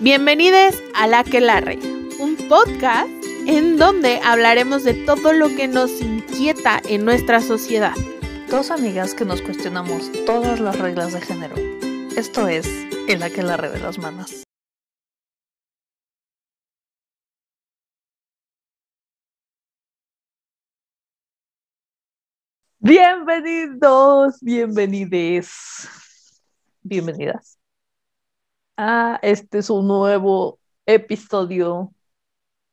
Bienvenidos a La que Larre, un podcast en donde hablaremos de todo lo que nos inquieta en nuestra sociedad. Dos amigas que nos cuestionamos todas las reglas de género. Esto es El Aquelarre de las Manas. Bienvenidos, bienvenides, bienvenidas a este es un nuevo episodio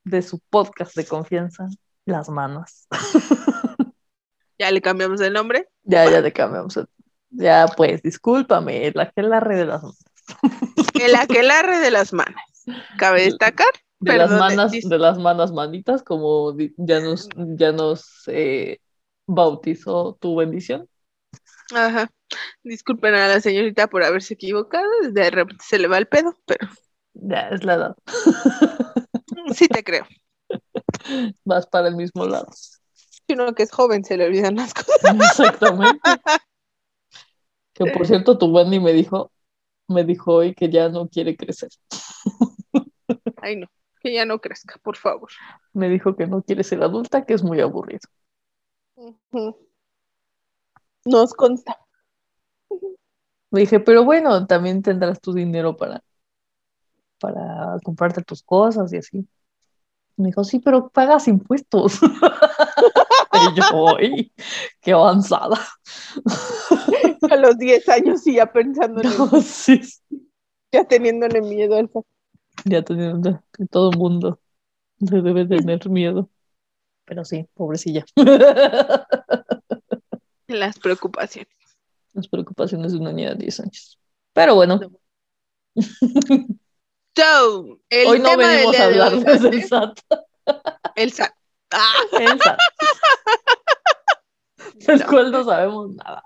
de su podcast de confianza, Las Manos. ¿Ya le cambiamos el nombre? Ya, ya le cambiamos. el- Ya, pues, discúlpame, el aquelarre de las manos. El aquelarre de las manos. Cabe destacar. De las dis- de las manas manitas, como ya nos, ya nos eh, bautizó tu bendición. Ajá. Disculpen a la señorita por haberse equivocado. De repente se le va el pedo, pero Ya, es la edad. sí te creo. Vas para el mismo lado. Si uno que es joven se le olvidan las cosas. Exactamente. Que por cierto, tu Wendy me dijo, me dijo hoy que ya no quiere crecer. Ay, no. Que ya no crezca, por favor. Me dijo que no quiere ser adulta, que es muy aburrido. Ujú. Nos consta. Le dije, pero bueno, también tendrás tu dinero para, para comprarte tus cosas y así. Me dijo, sí, pero pagas impuestos. Y yo, "Ay, qué avanzada. A los 10 años y ya pensando en el- No, sí, sí. ya teniéndole miedo al Ya teniendo todo el mundo le debe tener miedo. Pero sí, pobrecilla. las preocupaciones. Las preocupaciones de una niña de 10 años. Pero bueno, So, el hoy no tema venimos a hablar de del SAT. el SAT. Ah, El SAT, del no. cual no sabemos nada.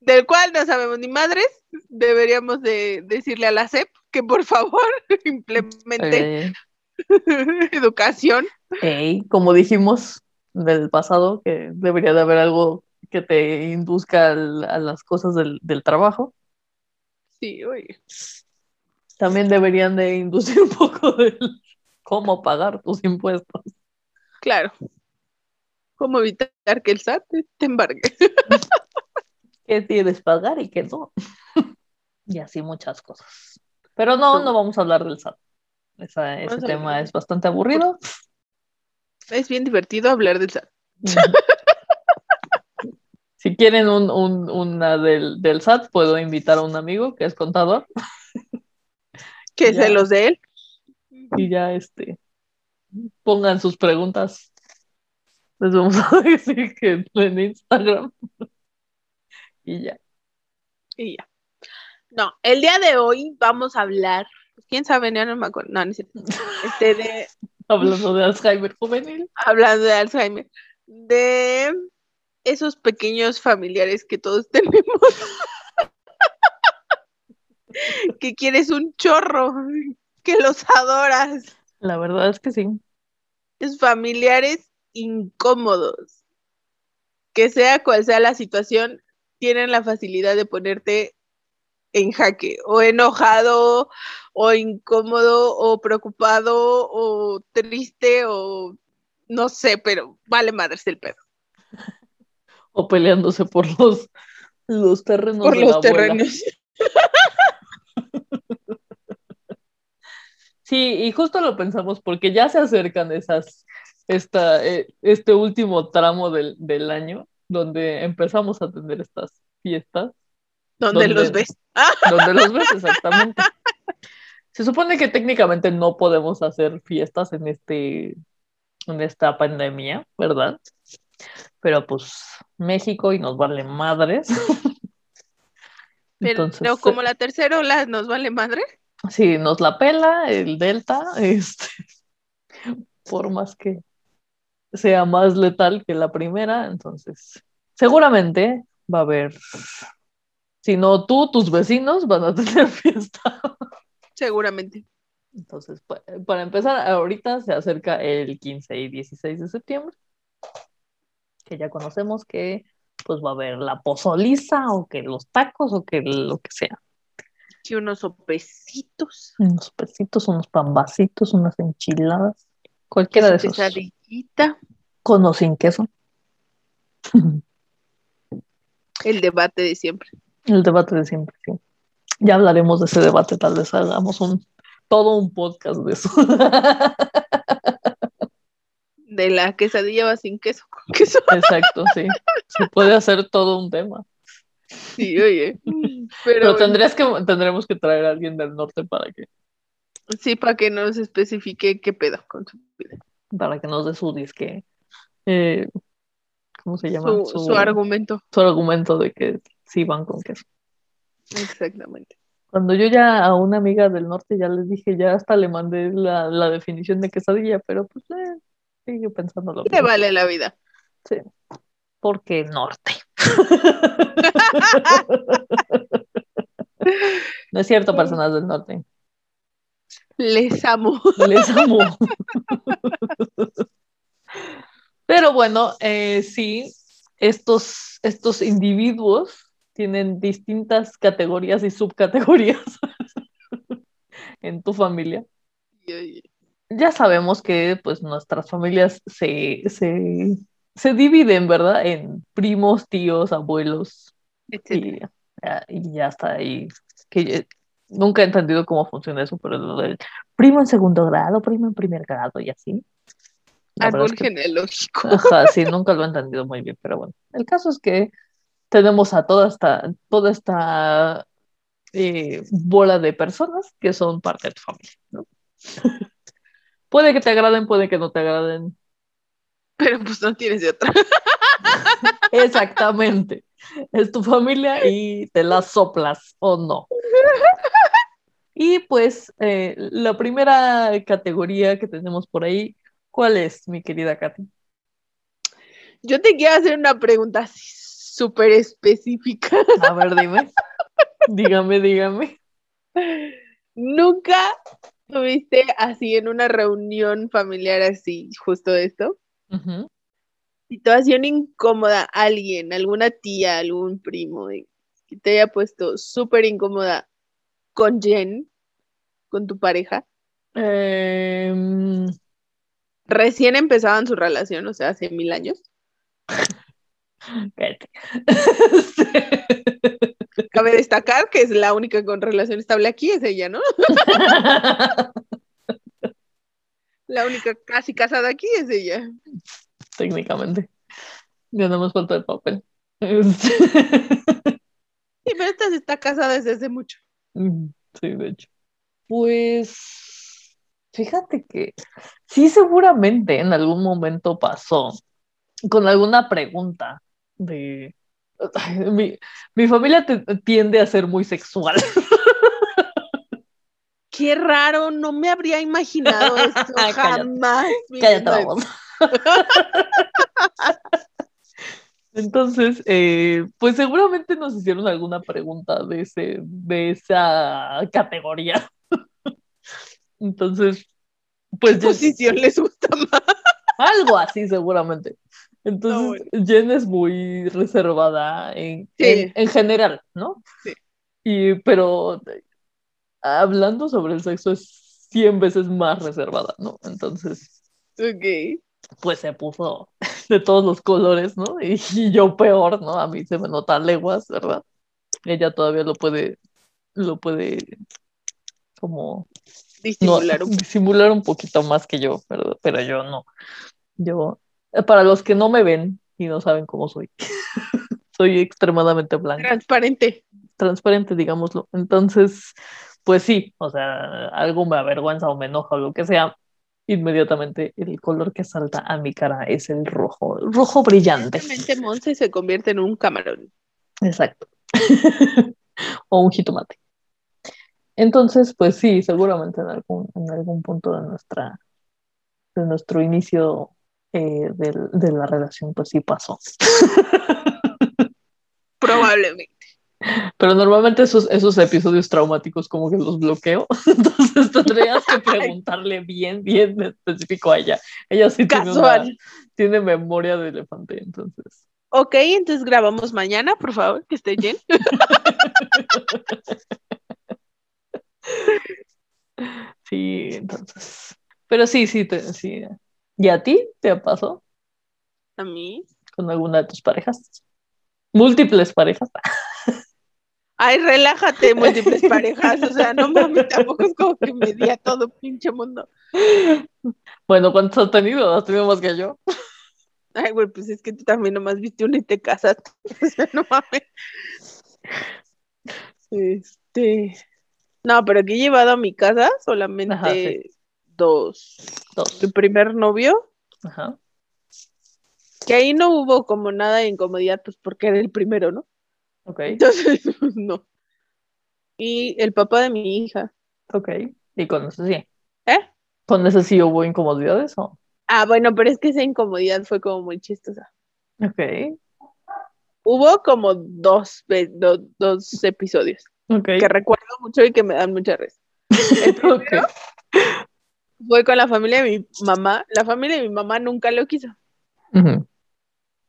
del cual no sabemos ni madres, deberíamos de decirle a la SEP que por favor implemente Eh, educación. ey, como dijimos del pasado, que debería de haber algo que te induzca al- a las cosas del, del trabajo. Sí, oye. También deberían de inducir un poco del cómo pagar tus impuestos. Claro. ¿Cómo evitar que el SAT te embargue? qué tienes pagar y qué no. y así muchas cosas. Pero no, no vamos a hablar del SAT. Esa- ese tema es bastante aburrido. Es bien divertido hablar del SAT. Si quieren un, un- una del, del SAT, puedo invitar a un amigo que es contador Que se los de él. y ya este pongan sus preguntas. Les vamos a decir que en Instagram. y ya. Y ya. No, el día de hoy vamos a hablar. ¿Quién sabe? Ya no me acuerdo. No, no. Este de Hablando de Alzheimer juvenil. hablando de Alzheimer, de esos pequeños familiares que todos tenemos, que quieres un chorro, que los adoras, La verdad es que sí. es familiares incómodos, que sea cual sea la situación, tienen la facilidad de ponerte en jaque, o enojado, o incómodo, o preocupado, o triste, o no sé, pero vale madres el pedo. O peleándose por los, los terrenos por de la los abuela. terrenos. Sí, y justo lo pensamos porque ya se acercan esas, esta, eh, este último tramo del, del año donde empezamos a tener estas fiestas, donde los ves. Donde los ves exactamente. Se supone que técnicamente no podemos hacer fiestas en este, en esta pandemia, ¿verdad? Pero pues México y nos vale madres. pero Entonces, como la tercera ola nos vale madre. Sí, nos la pela el Delta, este, por más que sea más letal que la primera, entonces seguramente va a haber, si no tú, tus vecinos van a tener fiesta. Seguramente. Entonces, pa- para empezar, ahorita se acerca el 15 y 16 de septiembre, que ya conocemos que pues va a haber la pozoliza o que los tacos o que lo que sea. Sí, unos sopecitos. Unos pesitos, unos pambacitos, unas enchiladas. Cualquiera de esos. quesadillita, Con o sin queso. el debate de siempre. El debate de siempre, sí. Ya hablaremos de ese debate, tal vez hagamos un todo un podcast de eso. De la quesadilla va sin queso, con queso. Exacto, sí. Se puede hacer todo un tema. Sí, oye. Pero Pero, tendrías que, tendremos que traer a alguien del norte para que, sí, para que nos especifique qué pedo con su vida. para que nos dé su disque. eh, ¿Cómo se llama? Su, su argumento. su argumento de que sí van con queso. Exactamente. Cuando yo ya a una amiga del norte ya les dije, ya hasta le mandé la, la definición de quesadilla, pero pues eh, sigue pensando lo Le mismo. vale la vida. Sí. Porque norte. No es cierto, personas del norte. Les amo. Les amo. Pero bueno, eh, sí, estos, estos individuos tienen distintas categorías y subcategorías en tu familia. Y, oye, Ya sabemos que pues nuestras familias se, se, se dividen, ¿verdad? En primos, tíos, abuelos y, ya- y ya está ahí. Que nunca he entendido cómo funciona eso, pero lo del primo en segundo grado, primo en primer grado y así. Árbol es que- genealógico. Ajá, sí, nunca lo he entendido muy bien, pero bueno. El caso es que tenemos a toda esta, toda esta eh, bola de personas que son parte de tu familia, ¿no? Puede que te agraden, puede que no te agraden. Pero pues no tienes de otra. Exactamente. Es tu familia y te la soplas o no. Y pues eh, la primera categoría que tenemos por ahí, ¿cuál es, mi querida Katy? Yo te quiero hacer una pregunta súper específica. A ver, dime. Dígame, dígame. ¿Nunca tuviste así en una reunión familiar así, justo esto? Ujú. Situación incómoda, alguien, alguna tía, algún primo, que te haya puesto súper incómoda con Jen, con tu pareja. Em, Recién empezaban su relación, o sea, hace mil años. Cabe destacar que es la única con relación estable aquí, es ella, ¿no? La única casi casada aquí es ella. Técnicamente. Ya no más falta el papel. Sí, pero esta está casada desde hace mucho. Sí, de hecho. Pues fíjate que sí, seguramente en algún momento pasó con alguna pregunta de... Mi, mi familia te- tiende a ser muy sexual. Qué raro, no me habría imaginado esto jamás. Cállate, vamos. Entonces, eh, pues seguramente nos hicieron alguna pregunta de ese, de esa categoría. Entonces, pues ¿Qué yo- posición les gusta más? algo así seguramente. Entonces, Jen es muy reservada en, Sí. en, en general, ¿no? Sí. Y, pero hablando sobre el sexo es 100 veces más reservada, ¿no? Entonces, Ok. pues se puso de todos los colores, ¿no? Y, y yo peor, ¿no? A mí se me notan leguas, ¿verdad? Ella todavía lo puede, lo puede como no, Disimular un disimular un poquito más que yo, ¿verdad? Pero yo no. Yo, para los que no me ven y no saben cómo soy, soy extremadamente blanca, transparente. transparente, digámoslo. Entonces, pues sí, o sea, algo me avergüenza o me enoja o lo que sea, inmediatamente el color que salta a mi cara es el rojo, rojo brillante. Monse se convierte en un camarón. Exacto. o un jitomate. Entonces, pues sí, seguramente en algún, en algún punto de nuestra, de nuestro inicio eh, de la relación, pues sí pasó. Probablemente. Pero normalmente esos, esos episodios traumáticos como que los bloqueo. Entonces tendrías que preguntarle bien, bien específico a ella. Ella sí tiene, una- tiene memoria de elefante, entonces. Ok, entonces grabamos mañana, por favor, que esté Jen. Sí, entonces. Pero sí, sí, te, sí. ¿Y a ti te pasó A mí. con alguna de tus parejas? Múltiples parejas. Ay, relájate, múltiples parejas. O sea, no mames, tampoco es como que me di a todo pinche mundo. Bueno, ¿cuántos has tenido? ¿Has tenido más que yo? Ay, güey, pues es que tú también nomás viste una y te casaste. O sea, no mames. Este. No, pero que he llevado a mi casa solamente Ajá, sí. Dos. Dos. Mi primer novio, Ajá. que ahí no hubo como nada de incomodidad, pues porque era el primero, ¿no? Ok. Entonces, pues, no. Y el papá de mi hija. Ok. ¿Y con eso sí? ¿Eh? ¿Con eso sí hubo incomodidades o? Ah, bueno, pero es que esa incomodidad fue como muy chistosa. Ok. Hubo como dos, do- dos episodios Ok. que recuerdo mucho y que me dan mucha risa. El primero fue con la familia de mi mamá. La familia de mi mamá nunca lo quiso.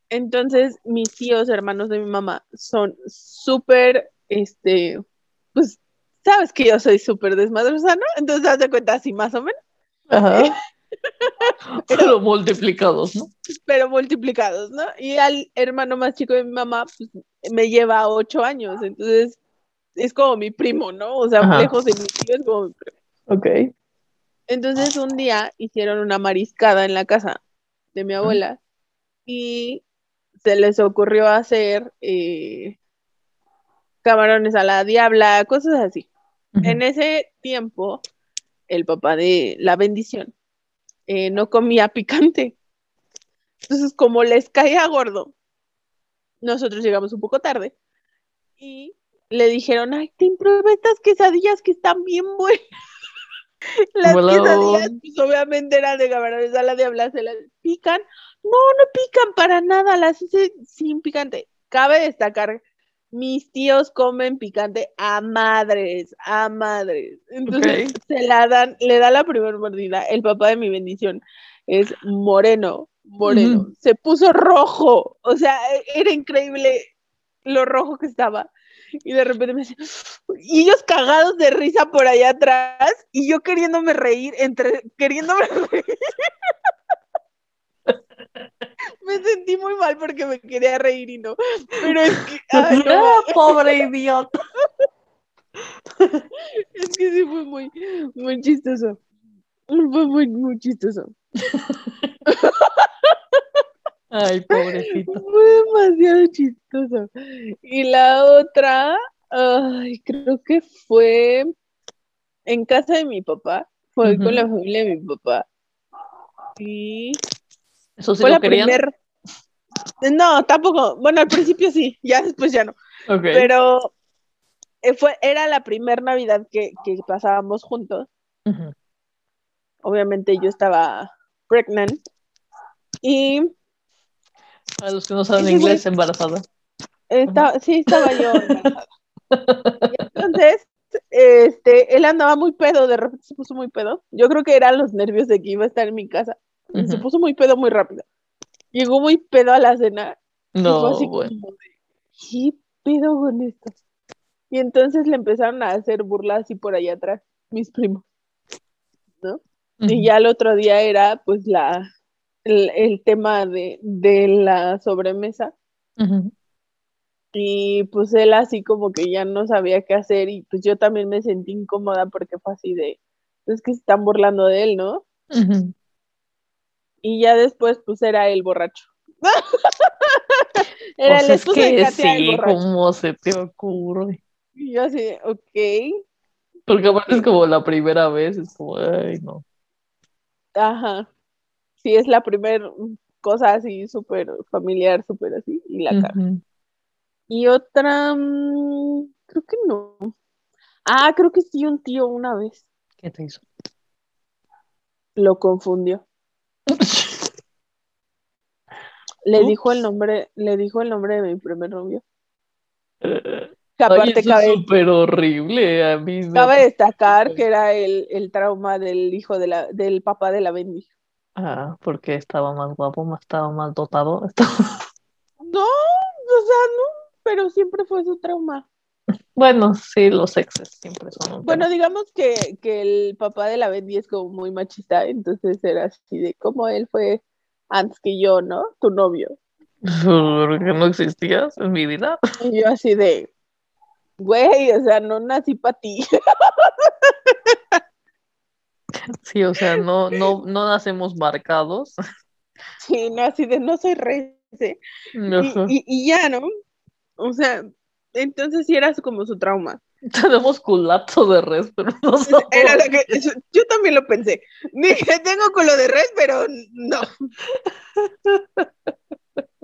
Entonces, mis tíos, hermanos de mi mamá, son súper, este, pues, sabes que yo soy súper desmadrosa, ¿no? Entonces, haz de cuenta así más o menos, Ajá. Pero multiplicados, ¿no? pero multiplicados, ¿no? Y al hermano más chico de mi mamá, pues, me lleva ocho años, entonces, es como mi primo, ¿no? O sea, Ajá. lejos de mi tío es como mi primo. Ok. Entonces, un día hicieron una mariscada en la casa de mi abuela y se les ocurrió hacer eh, camarones a la diabla, cosas así. En ese tiempo, el papá de la bendición eh, no comía picante. Entonces, como les caía gordo, nosotros llegamos un poco tarde y le dijeron, ay, te prueba estas quesadillas que están bien buenas. Las Hello. quesadillas, pues obviamente eran de camarones a la diabla, se las pican. No, no pican para nada, las hice sin picante. Cabe destacar, mis tíos comen picante a madres, a madres. Entonces se la dan, le da la primera mordida. El papá de mi bendición es moreno, moreno. Se puso rojo. O sea, e- era increíble lo rojo que estaba. Y de repente me dice, y ellos cagados de risa por allá atrás, y yo queriéndome reír, entre queriéndome reír. me sentí muy mal porque me quería reír y no. Pero es que, ay, no, Ah, pobre idiota. es que sí fue muy, muy chistoso. Fue muy, muy chistoso. Ay, pobrecito. Fue demasiado chistoso. Y la otra, ay, creo que fue en casa de mi papá. Fue con la familia de mi papá. Y ¿Eso sí fue lo la querían? primer. No, tampoco. Bueno, al principio sí, ya después ya no. Ok. Pero eh, fue, era la primer Navidad que, que pasábamos juntos. Obviamente yo estaba pregnant. Y A los que no saben inglés, embarazada. Estaba, sí, estaba yo embarazada. Y entonces, este, él andaba muy pedo, de repente se puso muy pedo. Yo creo que eran los nervios de que iba a estar en mi casa. Se puso muy pedo muy rápido. Llegó muy pedo a la cena. No, así bueno. como ¿qué pedo con esto? Y entonces le empezaron a hacer burlas así por allá atrás, mis primos. ¿No? Y ya el otro día era pues la el, el tema de, de la sobremesa. Y pues él así como que ya no sabía qué hacer y pues yo también me sentí incómoda porque fue así de, es que se están burlando de él, ¿no? Y ya después pues era el borracho. era Pues el es de que el sí. ¿cómo se te ocurre? Y yo así, de, ok, Porque aparte es como la primera vez, es como, ay, no. ajá. Sí, es la primera cosa así súper familiar, súper así, y la cara. Ujú. Y otra, mm, creo que no. Ah, creo que sí, un tío una vez ¿Qué te hizo? lo confundió. Le Ups. dijo el nombre, le dijo el nombre de mi primer novio. Que aparte eso cabe, es súper horrible. A mí cabe destacar que era el, el trauma del hijo de la, del papá de la Bendy. Ah, porque estaba más guapo, más estaba más dotado. estaba- No, o sea, no, pero siempre fue su trauma. Bueno, sí, los exes siempre son un Bueno, digamos que, que el papá de la Bendy es como muy machista, entonces era así de como él fue antes que yo, ¿no? Tu novio. Porque no existías en mi vida. Y yo así de, güey, o sea, no nací para ti. Sí, o sea, no, no, no nacemos marcados. Sí, no, así de, no soy rey. sí. Ajá. Y, y, y ya, ¿no? O sea, entonces sí era como su trauma. Tenemos culato de res, pero no somos- Era lo que, eso- yo también lo pensé. Dije, tengo culo de red, pero no.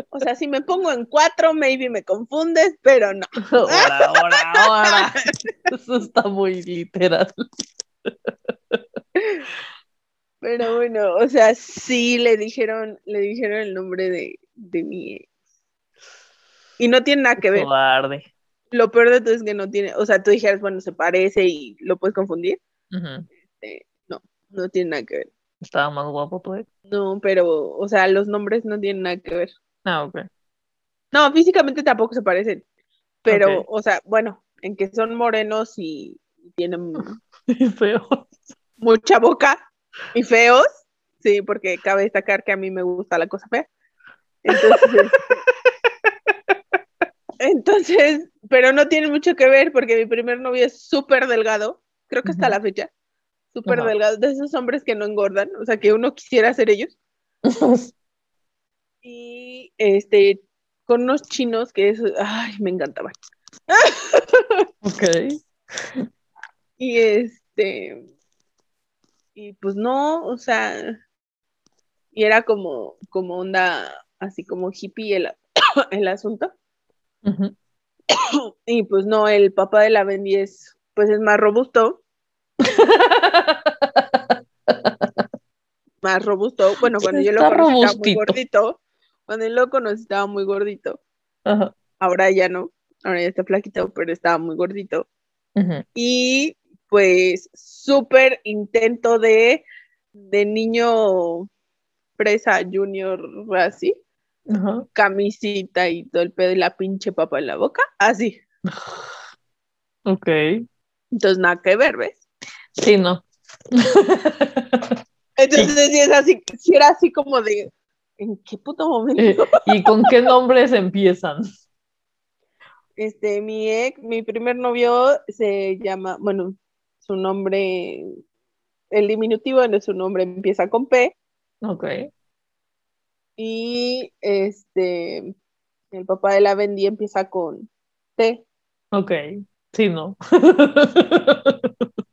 O sea, si me pongo en cuatro, maybe me confundes, pero no. Ahora, ahora, ahora. Eso está muy literal. Pero bueno, o sea, sí le dijeron, le dijeron el nombre de, de mi ex. Y no tiene nada que ver. Cobarde. Lo peor de todo es que no tiene, o sea, tú dijeras, bueno, se parece y lo puedes confundir. Eh, no, no tiene nada que ver. Estaba más guapo tú. ¿eh? No, pero, o sea, los nombres no tienen nada que ver. Ah, ok. No, físicamente tampoco se parecen. Pero, Ok. o sea, bueno, en que son morenos y tienen Feo. mucha boca y feos. Sí, porque cabe destacar que a mí me gusta la cosa fea. Entonces, entonces, pero no tiene mucho que ver porque mi primer novio es súper delgado, creo que hasta Ujú. la fecha, súper delgado, de esos hombres que no engordan, o sea, que uno quisiera ser ellos. Y este, con unos chinos que es, ay, me encantaban. ok. Y este, y pues no, o sea, y era como, como onda, así como hippie el, el asunto. Y pues no, el papá de la Bendy es, pues es más robusto, más robusto. Bueno, cuando yo lo conocí estaba muy gordito. Cuando yo lo conocí estaba muy gordito. Ajá. Ahora ya no, ahora ya está flaquito, pero estaba muy gordito. Y pues súper intento de, de niño presa junior así, camisita y todo el pedo y la pinche papa en la boca, así. Ok. Entonces nada que ver, ¿ves? Sí, no. Entonces sí es así, sí era así como de, ¿en qué puto momento? Eh, ¿Y con qué nombres empiezan? Este, mi ex, mi primer novio se llama, bueno, su nombre, el diminutivo de su nombre empieza con P Ok. y este, el papá de la Bendy empieza con T. Ok. Sí, no.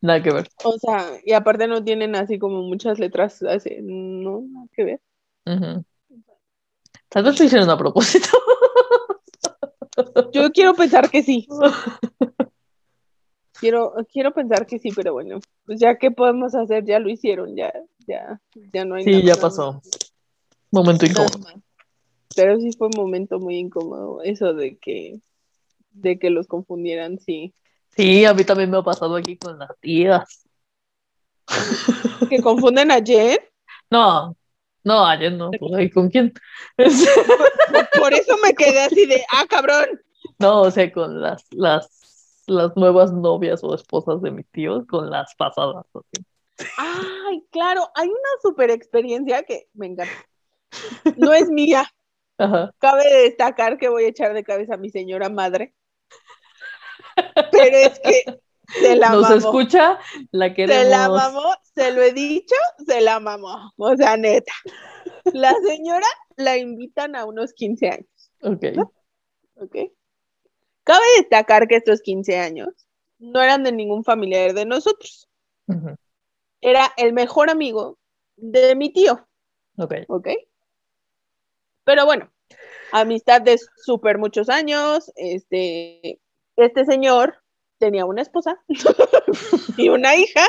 Nada que ver. O sea, y aparte no tienen así como muchas letras, así, no, nada que ver. Ujú. Tal vez lo hicieron a propósito. Yo quiero pensar que sí, quiero, quiero pensar que sí, pero bueno, pues ya que podemos hacer, ya lo hicieron, ya, ya, ya no hay Sí, nada ya más. pasó. Momento incómodo. Pero sí fue un momento muy incómodo eso de que, de que los confundieran, sí. Sí, a mí también me ha pasado aquí con las tías. Que confunden a Jen, No, no, ayer no. pues, ay, ¿Con quién? por eso me quedé así de, ah, cabrón. No, o sea, con las, las, las nuevas novias o esposas de mis tíos, con las pasadas. así. Ay, claro, hay una super experiencia que me encanta. No es mía. Ajá. Cabe destacar que voy a echar de cabeza a mi señora madre. Pero es que se la Nos mamó. escucha, la queremos. Se la mamó, se lo he dicho, se la mamó. O sea, neta. La señora la invitan a unos 15 años. Ok. ¿ok? Cabe destacar que estos 15 años no eran de ningún familiar de nosotros. Era el mejor amigo de mi tío, Ok. ¿ok? Pero bueno, amistad de súper muchos años. Este, este señor tenía una esposa y una hija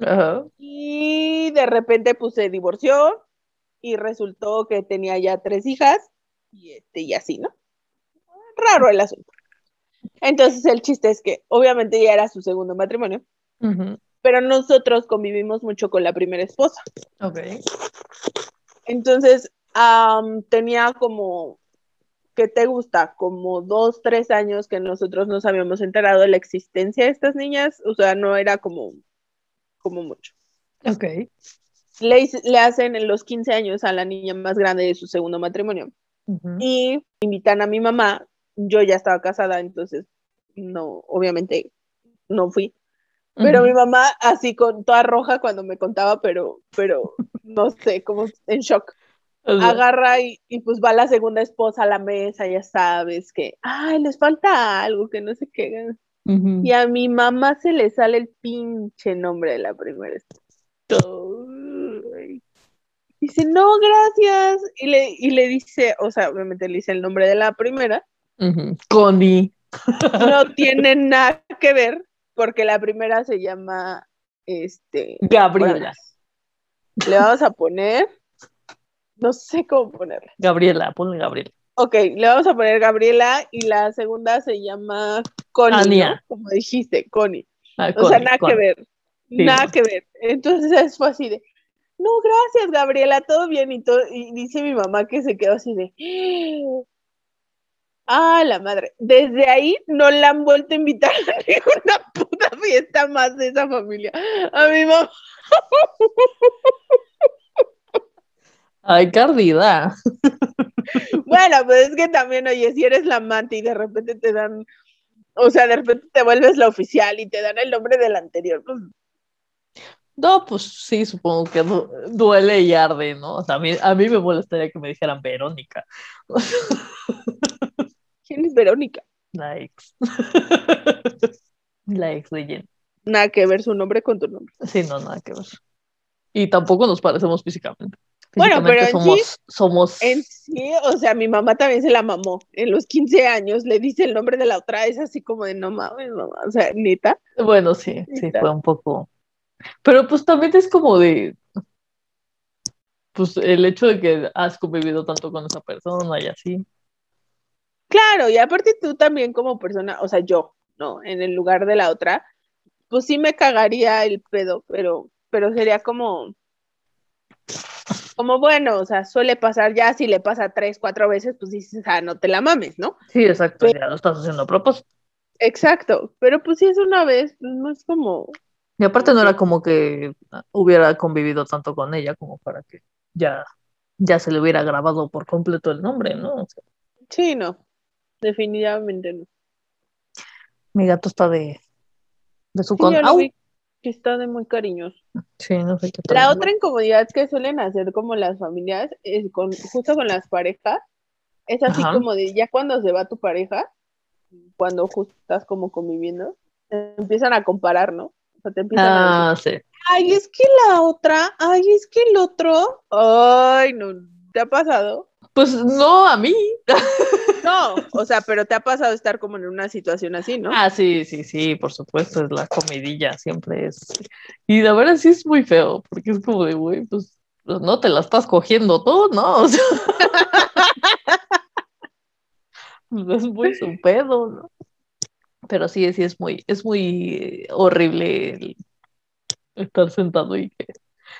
Ajá. y de repente pues se divorció y resultó que tenía ya tres hijas y este y así, ¿no? Raro el asunto. Entonces el chiste es que obviamente ya era su segundo matrimonio, pero nosotros convivimos mucho con la primera esposa. Ok. Entonces am, tenía como ¿qué te gusta? Como dos, tres años que nosotros nos habíamos enterado de la existencia de estas niñas, o sea, no era como, como mucho. Ok. Le, le hacen en los 15 años a la niña más grande de su segundo matrimonio y invitan a mi mamá. Yo ya estaba casada, entonces no, obviamente no fui. Pero mi mamá así con toda roja cuando me contaba, pero, pero no sé, como en shock. Agarra y, y pues va la segunda esposa a la mesa, ya sabes que, ay, les falta algo, que no sé qué. Y a mi mamá se le sale el pinche nombre de la primera esposa. Dice, no, gracias. Y le, y le dice, o sea, obviamente le dice el nombre de la primera. Connie. No tiene nada que ver, porque la primera se llama, este, Gabriela. le vamos a poner, no sé cómo ponerle. Gabriela, ponle Gabriela. Ok, le vamos a poner Gabriela y la segunda se llama Connie, como dijiste, Connie. Ah, O sea, Connie, nada que ver, Sí, nada que ver. Entonces fue así de, no, gracias Gabriela, todo bien y todo. Y dice mi mamá que se quedó así de, ah, la madre. Desde ahí no la han vuelto a invitar a ninguna puta fiesta más de esa familia. A mi mamá. Ay, qué ardida. Bueno, pues es que también, oye, si eres la amante y de repente te dan, o sea, de repente te vuelves la oficial y te dan el nombre del anterior, pues No, pues sí, supongo que du- duele y arde, ¿no? O sea, a mí, a mí me molestaría que me dijeran Verónica, ¿quién es Verónica? la ex. La ex de Jen. Nada que ver su nombre con tu nombre. Sí, no, nada que ver. Y tampoco nos parecemos físicamente. Bueno, pero en sí- somos, somos En sí, o sea, mi mamá también se la mamó. En los 15 años le dice el nombre de la otra, es así como de no mames, mamá. O sea, neta. Bueno, sí, sí, fue un poco. Pero pues también es como de. Pues el hecho de que has convivido tanto con esa persona y así. Claro, y aparte tú también como persona, o sea, yo, ¿no? En el lugar de la otra, pues sí me cagaría el pedo, pero, pero sería como, como bueno, o sea, suele pasar ya, si le pasa tres, cuatro veces, pues dices, ah, no te la mames, ¿no? Sí, exacto, ya lo estás haciendo a propósito. Exacto, pero pues si es una vez, pues, no es como, Y aparte no era como que hubiera convivido tanto con ella como para que ya, ya se le hubiera grabado por completo el nombre, ¿no? O sea, sí, no, definitivamente no. mi gato está de, de su Sí, con. que está de muy cariñoso. Sí, no sé qué La tal. otra incomodidad que suelen hacer como las familias, es con, justo con las parejas, es así Ajá. como de ya cuando se va tu pareja, cuando justo estás como conviviendo, te empiezan a comparar, ¿no? O sea, te empiezan a decir, Ah, sí. ay, es que la otra, ay, es que el otro, ay, no, ¿te ha pasado? Pues no, a mí. No, o sea, pero te ha pasado estar como en una situación así, ¿no? Ah, sí, sí, sí, por supuesto, es la comidilla, siempre es. Y la verdad sí es muy feo, porque es como de, güey, pues pues, no te la estás cogiendo tú, ¿no? O sea, pues, es muy su pedo, ¿no? Pero sí, sí es muy, es muy horrible el estar sentado y que.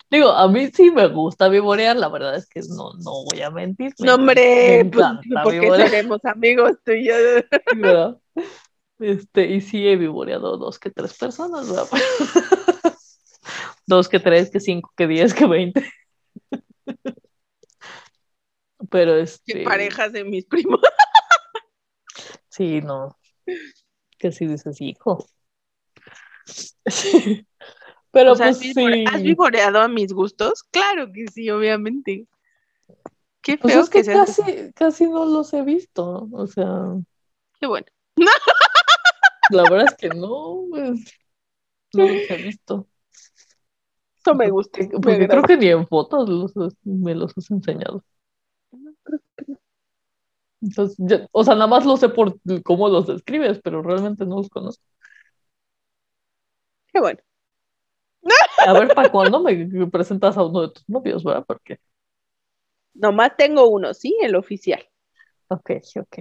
Digo, a mí sí me gusta vivorear, la verdad es que no, no voy a mentir. me No, hombre, me pues, porque seremos amigos tú y yo. ¿verdad? Este, y sí he vivoreado dos que tres personas, ¿verdad? dos que tres, que cinco, que diez, que veinte. Pero este. Que parejas de mis primos. Sí, no. Que sí dices, hijo. Sí. Pero O sea, pues ¿has vivore- ¿Has sí. vivoreado a mis gustos? Claro que sí, obviamente. Qué Pues feo es que casi, casi no los he visto. O sea, Qué bueno. la verdad es que no, pues, no los he visto. Eso me gusta. Porque creo que ni en fotos los me los has enseñado. Entonces, ya- o sea, nada más lo sé por cómo los describes, pero realmente no los conozco. Qué bueno. A ver, ¿para cuándo me presentas a uno de tus novios, verdad? Porque, Nomás tengo uno, sí, el oficial. ok, ok.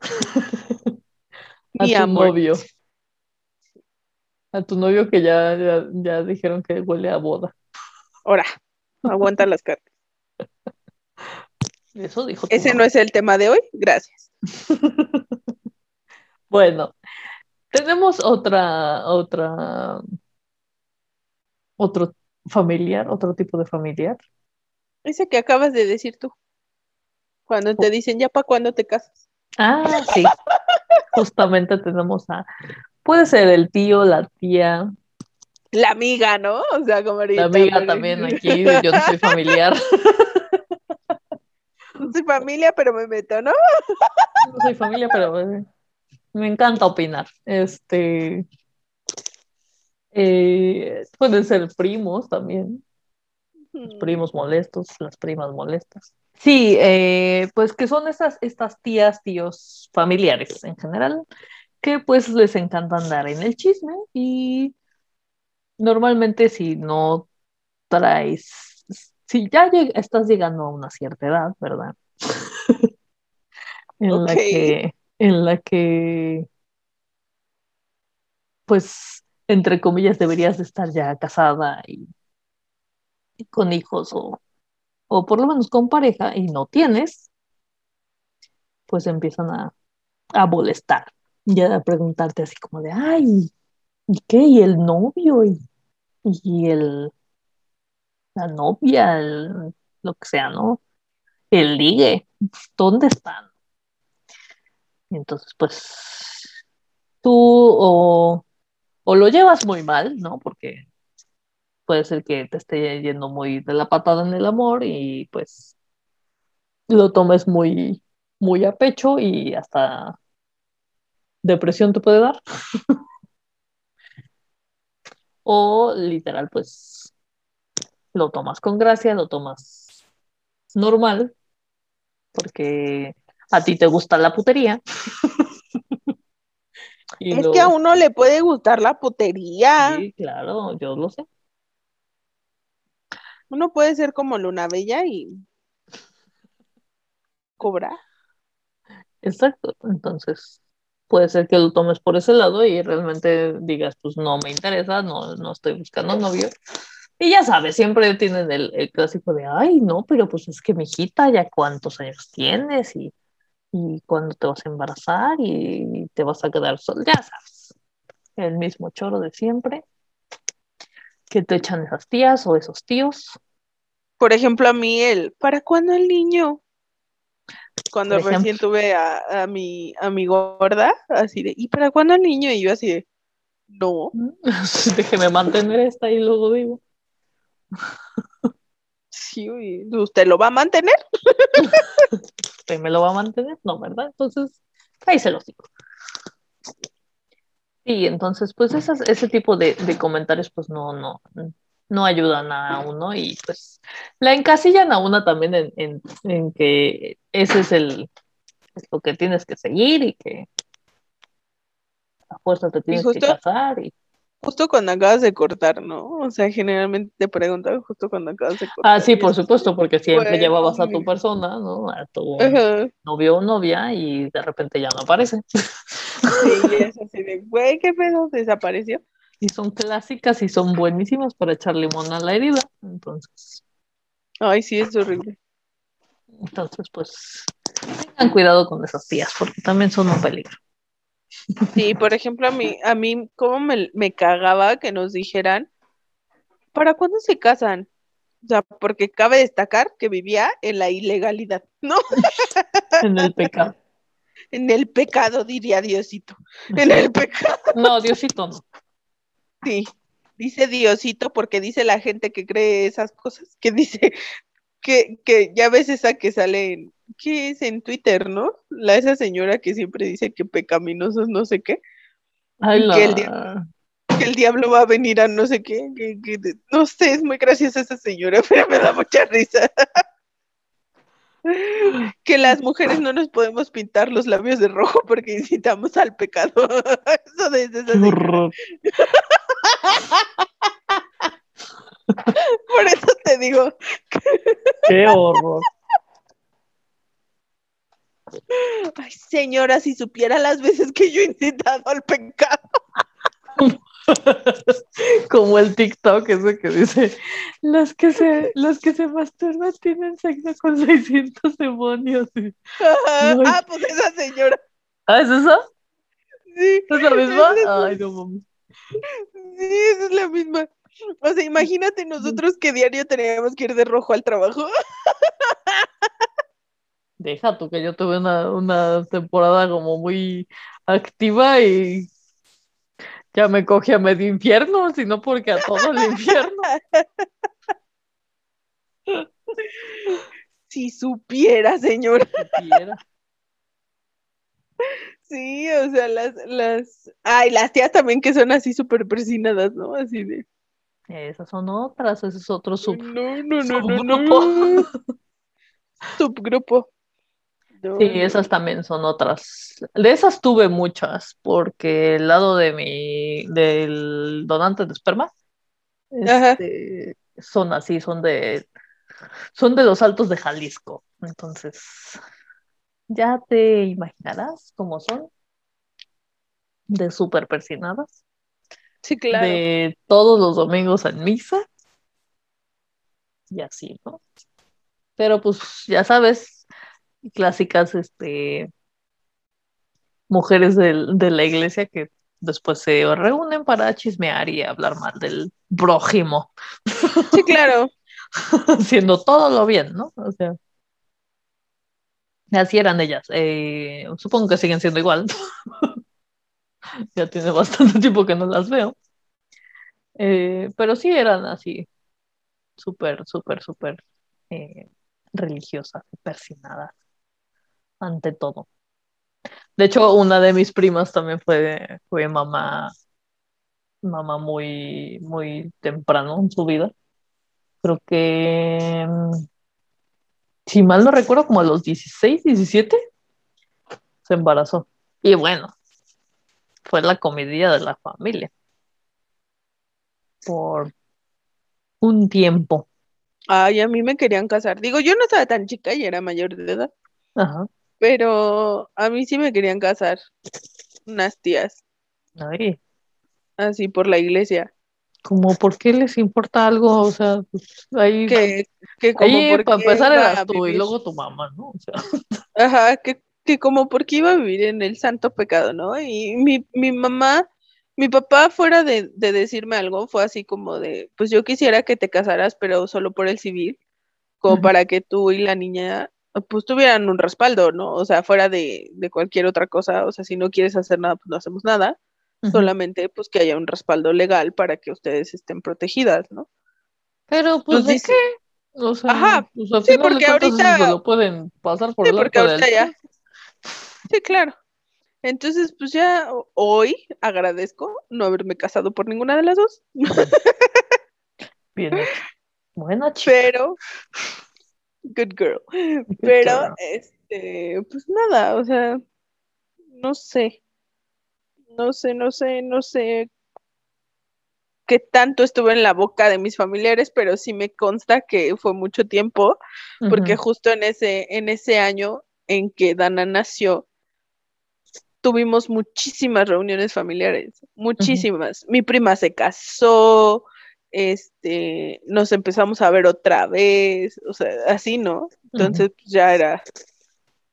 A Mi tu amor. novio. A tu novio que ya, ya, ya dijeron que huele a boda. Ahora, aguanta las cartas. Eso dijo. Ese no es el tema de hoy. Gracias. Bueno, tenemos otra, otra, otro familiar, otro tipo de familiar. Ese que acabas de decir tú. Cuando te dicen, ¿ya para cuándo te casas? Ah, sí. Justamente tenemos a, puede ser el tío, la tía, La amiga, ¿no? O sea, como ahorita. la amiga también aquí, yo no soy familiar, No soy familia, pero me meto, ¿no? no soy familia, pero eh, me encanta opinar. Este, eh, pueden ser primos también. los primos molestos, las primas molestas. Sí, eh, pues que son esas, estas tías, tíos familiares en general, que pues les encanta andar en el chisme y normalmente si no traes, si ya lleg- estás llegando a una cierta edad, ¿verdad? en la que, en la que, pues, entre comillas, deberías de estar ya casada y y con hijos o, o por lo menos con pareja y no tienes, pues empiezan a, a molestar, ya a preguntarte así como de, ay, ¿y qué? ¿Y el novio? ¿Y, y el, la novia? el- lo que sea, ¿no? El ligue, ¿dónde están? Y entonces, pues, tú o, o lo llevas muy mal, ¿no? Porque puede ser que te esté yendo muy de la patada en el amor y pues lo tomes muy, muy a pecho y hasta depresión te puede dar. O literal, pues lo tomas con gracia, lo tomas normal, porque a ti te gusta la putería. Y Es lo- que a uno le puede gustar la putería. Sí, claro, yo lo sé. Uno puede ser como Luna Bella y cobrar. Exacto, entonces puede ser que lo tomes por ese lado y realmente digas, pues no me interesa, no, no estoy buscando novio. Y ya sabes, siempre tienen el, el clásico de, ay, no, pero pues es que mi hijita, ya cuántos años tienes y, y cuándo te vas a embarazar y te vas a quedar ya sabes, el mismo choro de siempre que te echan esas tías o esos tíos. Por ejemplo, a mí el, ¿para cuándo el niño? Cuando Por ejemplo. recién tuve a, a mi, a mi gorda, así de, ¿y para cuándo el niño? Y yo así de, no, Déjeme mantener esta y luego digo. sí, ¿usted lo va a mantener? ¿Usted me lo va a mantener? No, ¿verdad? Entonces, ahí se los digo. Sí, entonces, pues esas, ese tipo de, de comentarios, pues no, no, no ayudan a uno y pues la encasillan a una también en, en, en que ese es el es lo que tienes que seguir y que a fuerza te tienes que casar y Justo cuando acabas de cortar, ¿no? O sea, generalmente te preguntan justo cuando acabas de cortar. ah sí por es- supuesto porque siempre Bueno, llevabas a tu persona no a tu Ajá, novio o novia y de repente ya no aparece sí, y es así de, güey, ¿qué pedo? Desapareció. y son clásicas y son buenísimas para echar limón a la herida entonces Ay, sí, es horrible. entonces pues tengan cuidado con esas tías porque también son un peligro Sí, por ejemplo, a mí, a mí, cómo me, me cagaba que nos dijeran, ¿para cuándo se casan? O sea, porque cabe destacar que vivía en la ilegalidad, ¿no? en el pecado En el pecado, diría Diosito. En el pecado, no Diosito no sí. Dice Diosito porque dice la gente que cree esas cosas, que dice que, que ya ves esa que sale en, ¿qué es? En Twitter, ¿no? La esa señora que siempre dice que pecaminosos no sé qué. Ay, que el la- que el diablo va a venir a no sé qué, que- que- no sé, es muy graciosa esa señora, pero me da mucha risa. que las mujeres no nos podemos pintar los labios de rojo porque incitamos al pecado. Eso de. Por eso te digo, Qué horror. ay señora, si supiera las veces que yo he incitado al pecado. Como el TikTok ese que dice, los que se, los que se masturban tienen sexo con 600 demonios. Ajá. No. Ah, pues esa señora. ¿Ah, es eso? Sí, ¿Es la misma? es. Ay, no mames. sí, esa es la misma. O sea, imagínate nosotros que diario teníamos que ir de rojo al trabajo. Deja tú que yo tuve una, una temporada como muy activa y ya me cogí a medio infierno, sino porque a todo el infierno. Si supiera, señora. supiera. Sí, o sea, las, las, ay, las tías también que son así súper persinadas, ¿no? Así de, Esas son otras, ese es otro sub. no, no, subgrupo. no. Subgrupo. Sí, esas también son otras. De esas tuve muchas, porque el lado de mi, del donante de esperma, este, son así, son de, son de los altos de Jalisco. Entonces, ya te imaginarás cómo son. De súper persinadas, Sí, claro. de todos los domingos en misa, y así, ¿no? Pero pues ya sabes, clásicas, este, mujeres del- de la iglesia que después se reúnen para chismear y hablar mal del prójimo, Sí, claro. haciendo todo lo bien, ¿no? O sea, así eran ellas. Eh, supongo que siguen siendo igual. Ya tiene bastante tiempo que no las veo. Eh, pero sí eran así, súper, súper, súper eh, religiosas, persinadas ante todo. De hecho, una de mis primas también fue, fue mamá, mamá muy, muy temprano en su vida. Creo que, mm, si mal no recuerdo, como a los 16, 17, se embarazó. Y bueno, fue la comidilla de la familia. Por un tiempo. Ay, a mí me querían casar. Digo, yo no estaba tan chica y era mayor de edad, Ajá. pero a mí sí me querían casar unas tías, Ay, así por la iglesia. como por qué les importa algo, o sea, pues, ahí, Que, que como ahí para empezar eras tú y luego tu mamá, ¿no? O sea, Ajá, que, que como porque iba a vivir en el santo pecado, ¿no? Y mi, mi mamá, mi papá fuera de, de decirme algo, fue así como de, pues yo quisiera que te casaras, pero solo por el civil, como para que tú y la niña pues tuvieran un respaldo, ¿no? O sea, fuera de, de cualquier otra cosa, o sea, si no quieres hacer nada, pues no hacemos nada, solamente pues que haya un respaldo legal para que ustedes estén protegidas, ¿no? Pero pues Pues ¿de dice- qué? O sea, Ajá, pues, sí, porque ahorita- lo pueden pasar por Sí, el porque del ahorita ya. Sí, claro. Entonces, pues ya ho- hoy agradezco no haberme casado por ninguna de las dos, Bien. Buena chica. pero good girl. Pero girl. este, pues nada, o sea, no sé. No sé, no sé, no sé qué tanto estuve en la boca de mis familiares, pero sí me consta que fue mucho tiempo, porque justo en ese, en ese año en que Dana nació, tuvimos muchísimas reuniones familiares, muchísimas. Mi prima se casó, este, nos empezamos a ver otra vez, o sea, así, ¿no? Entonces pues, ya era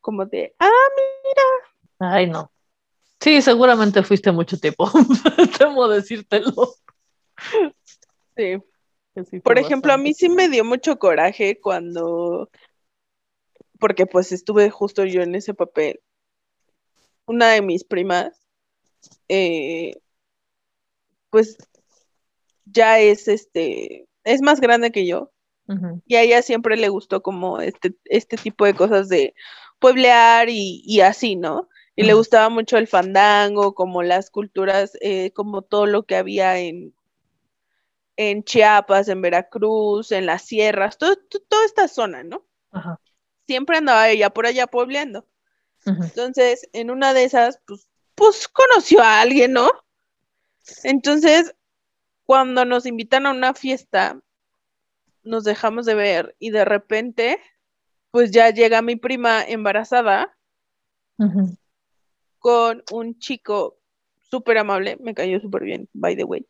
como de, ah, Ay, no. Sí, seguramente fuiste mucho tiempo. Temo decírtelo. sí. sí Por ejemplo, a mí sí me dio mucho coraje cuando, porque pues estuve justo yo en ese papel. Una de mis primas, eh, pues ya es este, es más grande que yo y a ella siempre le gustó como este, este tipo de cosas de pueblear y, y así, ¿no? Y le gustaba mucho el fandango, como las culturas, eh, como todo lo que había en, en Chiapas, en Veracruz, en las sierras, todo, to- toda esta zona, ¿no? Ajá. Siempre andaba ella por allá puebleando. Entonces, en una de esas, pues, pues conoció a alguien, ¿no? Entonces, cuando nos invitan a una fiesta, nos dejamos de ver y de repente, pues ya llega mi prima embarazada con un chico súper amable, me cayó súper bien, by the way.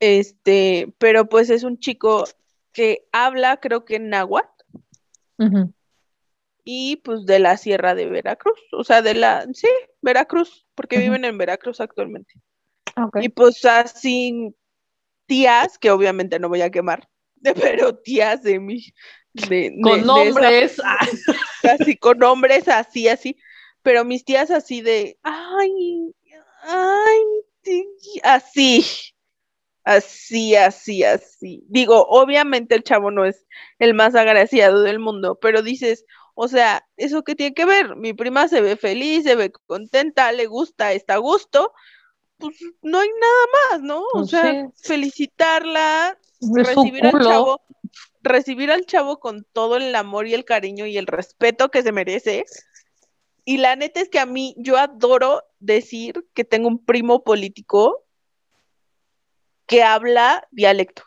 Este, pero pues es un chico que habla, creo que en náhuatl. Y pues de la sierra de Veracruz, o sea, de la, sí, Veracruz, porque viven en Veracruz actualmente. Y pues así, tías, que obviamente no voy a quemar, pero tías de mi, de, de- Con de esa- nombres. así, con nombres así, así, pero mis tías así de, ay, ay, sí", así, así, así, así. Digo, obviamente el chavo no es el más agraciado del mundo, pero dices, o sea, ¿eso qué tiene que ver? Mi prima se ve feliz, se ve contenta, le gusta, está a gusto, pues no hay nada más, ¿no? O Pues sea, felicitarla, recibir al chavo, recibir al chavo con todo el amor y el cariño y el respeto que se merece. Y la neta es que a mí, yo adoro decir que tengo un primo político que habla dialecto.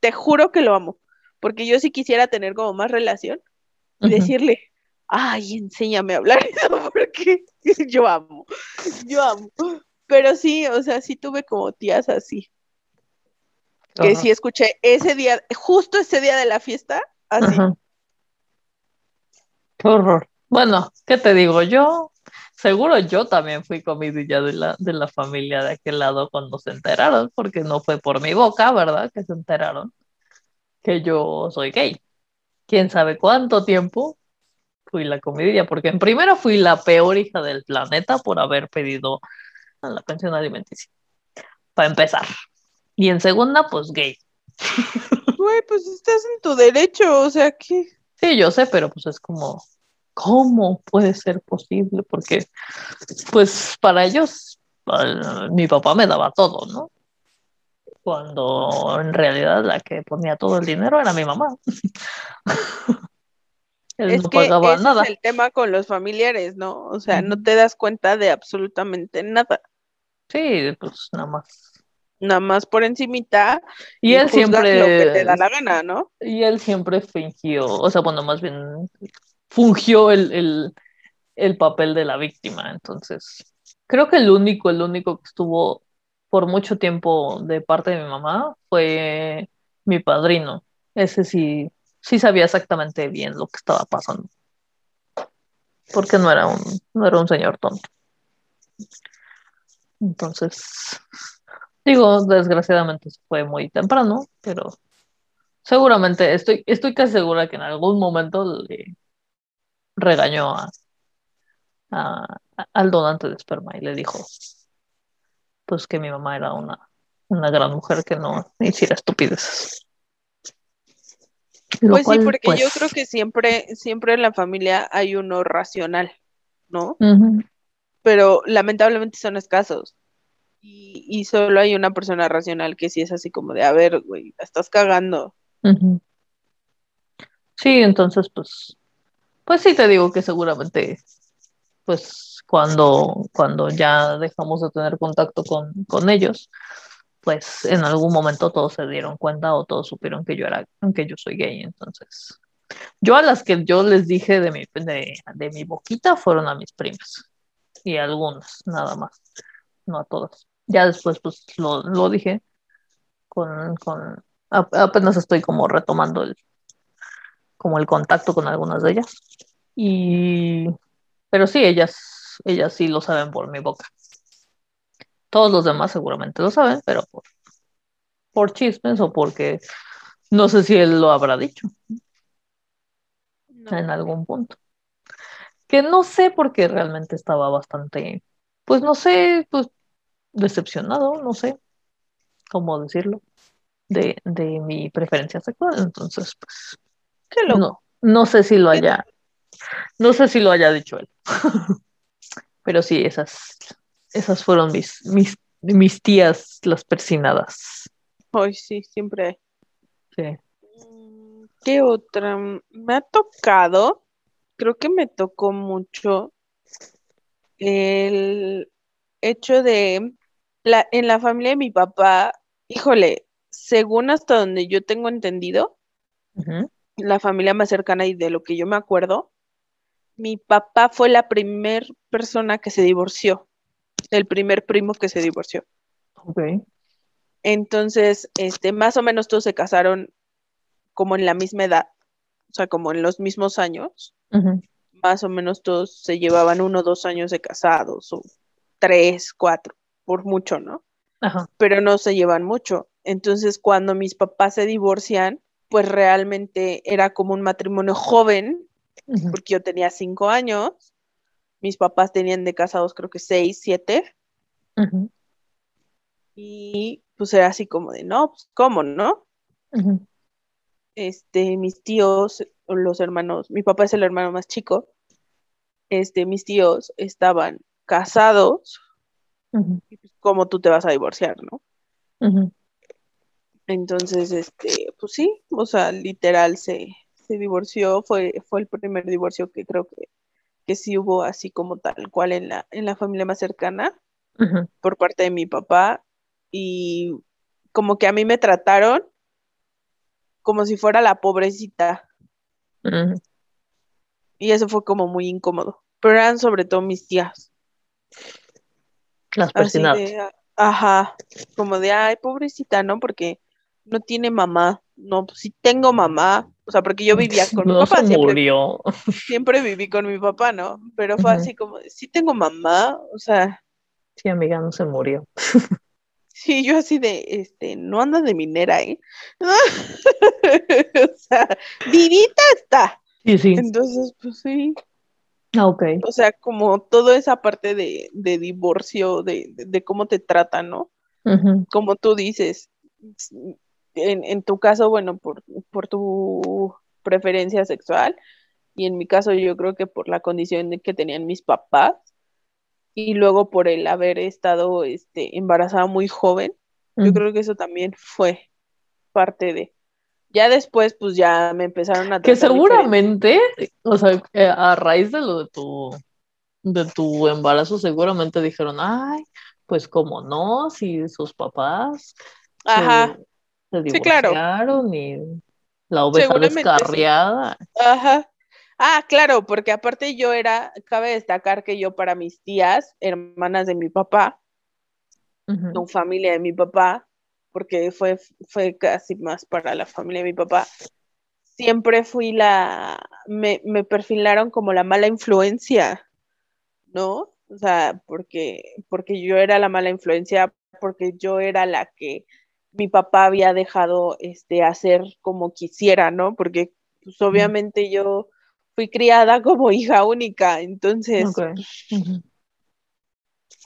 Te juro que lo amo, porque yo sí quisiera tener como más relación y decirle, ay, enséñame a hablar eso, porque yo amo, yo amo. Pero sí, o sea, sí tuve como tías así que sí escuché ese día, justo ese día de la fiesta, así. Qué horror. Bueno, ¿qué te digo? Yo, seguro yo también fui comidilla de la, de la familia de aquel lado cuando se enteraron, porque no fue por mi boca, ¿verdad? Que se enteraron que yo soy gay. Quién sabe cuánto tiempo fui la comidilla, porque en primera fui la peor hija del planeta por haber pedido a la pensión alimenticia. Para empezar. Y en segunda, pues gay. Güey, pues estás en tu derecho, o sea que. Sí, yo sé, pero pues es como, ¿cómo puede ser posible? Porque, pues para ellos, mi papá me daba todo, ¿no? Cuando en realidad la que ponía todo el dinero era mi mamá. Él Es no que pagaba ese nada. es el tema con los familiares, ¿no? O sea, no te das cuenta de absolutamente nada. Sí, pues nada más. Nada más por encimita Y él siempre, lo que te da la gana, ¿no? y él siempre fingió, o sea, bueno, más bien fungió el, el, el papel de la víctima. Entonces, creo que el único, el único que estuvo por mucho tiempo de parte de mi mamá fue mi padrino. Ese sí, sí sabía exactamente bien lo que estaba pasando. Porque no era un, no era un señor tonto. Entonces, digo, desgraciadamente fue muy temprano, pero seguramente estoy, estoy casi segura que en algún momento le regañó a- al donante de esperma y le dijo pues que mi mamá era una, una gran mujer que no hiciera estupideces. Lo Pues cual, sí, porque yo pues, creo que siempre, siempre en la familia hay uno racional, ¿no? Pero lamentablemente son escasos. Y, y solo hay una persona racional que sí es así como de, a ver, güey, la estás cagando. Sí, entonces pues, pues sí te digo que seguramente, pues cuando, cuando ya dejamos de tener contacto con, con ellos, pues en algún momento todos se dieron cuenta o todos supieron que yo era, que yo soy gay. Entonces, yo a las que yo les dije de mi, de, de mi boquita fueron a mis primas y algunas, nada más, no a todas. Ya después pues lo, lo dije con, con apenas estoy como retomando el, como el contacto con algunas de ellas. Y, pero sí, ellas, ellas sí lo saben por mi boca. Todos los demás seguramente lo saben, pero por, por chismes o porque no sé si él lo habrá dicho No. en algún punto. Que no sé porque realmente estaba bastante, pues no sé, pues decepcionado, no sé cómo decirlo, de, de mi preferencia sexual. Entonces, pues Qué loco. no, no sé si lo haya, no sé si lo haya dicho él. Pero sí, esas, esas fueron mis, mis, mis tías, las persinadas. Ay, sí, siempre hay. Sí. Mm, ¿Qué otra? Me ha tocado, creo que me tocó mucho el hecho de la, en la familia de mi papá, híjole, según hasta donde yo tengo entendido, la familia más cercana y de lo que yo me acuerdo, mi papá fue la primer persona que se divorció. el primer primo que se divorció. Ok. Entonces, este, más o menos todos se casaron como en la misma edad, o sea, como en los mismos años. Más o menos todos se llevaban uno o dos años de casados, o tres, cuatro, por mucho, ¿no? Ajá. Pero no se llevan mucho. Entonces, cuando mis papás se divorcian, pues realmente era como un matrimonio joven, Porque yo tenía cinco años, mis papás tenían de casados creo que seis, siete, Ujú. y pues era así como de, no, pues, ¿cómo, no? Este, mis tíos, los hermanos, mi papá es el hermano más chico, este, mis tíos estaban casados, y pues, ¿cómo tú te vas a divorciar, no? Entonces, este, pues sí, o sea, literal se, se divorció, fue, fue el primer divorcio que creo que, que sí hubo así como tal cual en la, en la familia más cercana por parte de mi papá, y como que a mí me trataron como si fuera la pobrecita. Y eso fue como muy incómodo. Pero eran sobre todo mis tías. Las a- ajá, como de, ay, pobrecita, ¿no? Porque no tiene mamá. No, pues sí tengo mamá. O sea, porque yo vivía con mi No papá, se siempre, murió. siempre viví con mi papá, ¿no? Pero fue así como, sí tengo mamá. O sea, Sí, amiga, no se murió. sí, yo así de, este, no anda de minera, ¿eh? o sea, vivita está. Sí, sí. Entonces, pues sí. Ah, ok. O sea, como toda esa parte de, de divorcio, de, de, de cómo te tratan, ¿no? Como tú dices, en, en tu caso, bueno, por, por tu preferencia sexual, y en mi caso yo creo que por la condición que tenían mis papás, y luego por el haber estado este, embarazada muy joven, yo Ujú. creo que eso también fue parte de. Ya después, pues ya me empezaron a Que diferente. seguramente, o sea, eh, a raíz de lo de tu, de tu embarazo, seguramente dijeron, ay, pues cómo no, si sus papás Ajá, se, Sí, claro. y la oveja Seguramente sí. descarriada. Ajá. Ah, claro, porque aparte yo era, cabe destacar que yo para mis tías, hermanas de mi papá, Ujú. no familia de mi papá, porque fue, fue casi más para la familia de mi papá, siempre fui la, me, me perfilaron como la mala influencia, ¿no? O sea, porque, porque yo era la mala influencia, porque yo era la que mi papá había dejado este, hacer como quisiera, ¿no? Porque pues, obviamente yo fui criada como hija única, entonces. Ujú.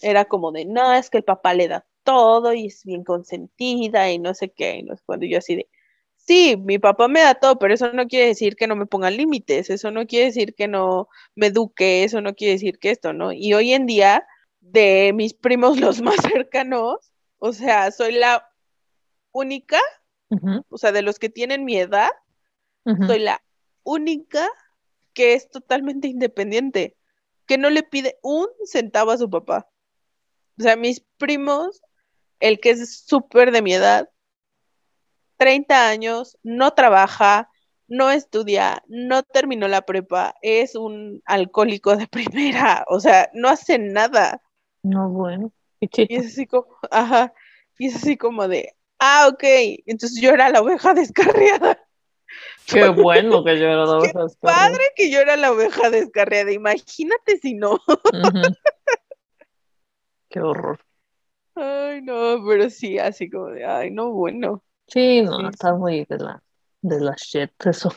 era como de, no, es que el papá le da todo y es bien consentida y no sé qué, y no sé cuándo yo así de, sí, mi papá me da todo, pero eso no quiere decir que no me pongan límites, eso no quiere decir que no me eduque, eso no quiere decir que esto, ¿no? Y hoy en día, de mis primos los más cercanos, o sea, soy la única, o sea, de los que tienen mi edad, soy la única que es totalmente independiente, que no le pide un centavo a su papá. O sea, mis primos, el que es súper de mi edad, 30 años, no trabaja, no estudia, no terminó la prepa, es un alcohólico de primera, o sea, no hace nada. No, bueno. Qué Y es así como, ajá, y es así como de, ah, ok, entonces yo era la oveja descarriada. Qué bueno que yo era la Qué oveja descarriada. Padre que yo era la oveja descarriada, imagínate si no. Qué horror. Ay, no, pero sí, así como de, ay, no, bueno. Sí, no, Sí, está muy de la, de la shit eso.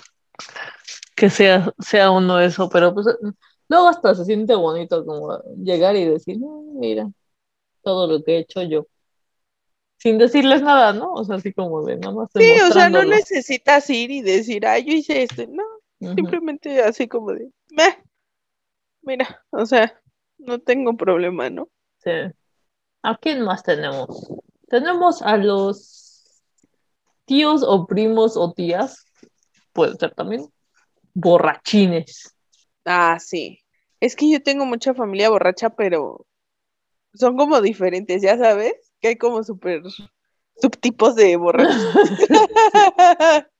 Que sea, sea uno eso, pero pues luego hasta se siente bonito como llegar y decir, "Mm, mira, todo lo que he hecho yo. Sin decirles nada, ¿no? O sea, así como de nada más Sí, o sea, no necesitas ir y decir, ay, yo hice esto, no, simplemente así como de, "Meh". mira, o sea, no tengo problema, ¿no? Sí. ¿A quién más tenemos? Tenemos a los tíos o primos o tías, puede ser también, borrachines. Ah, sí. Es que yo tengo mucha familia borracha, pero son como diferentes, ya sabes, que hay como súper subtipos de borrachos.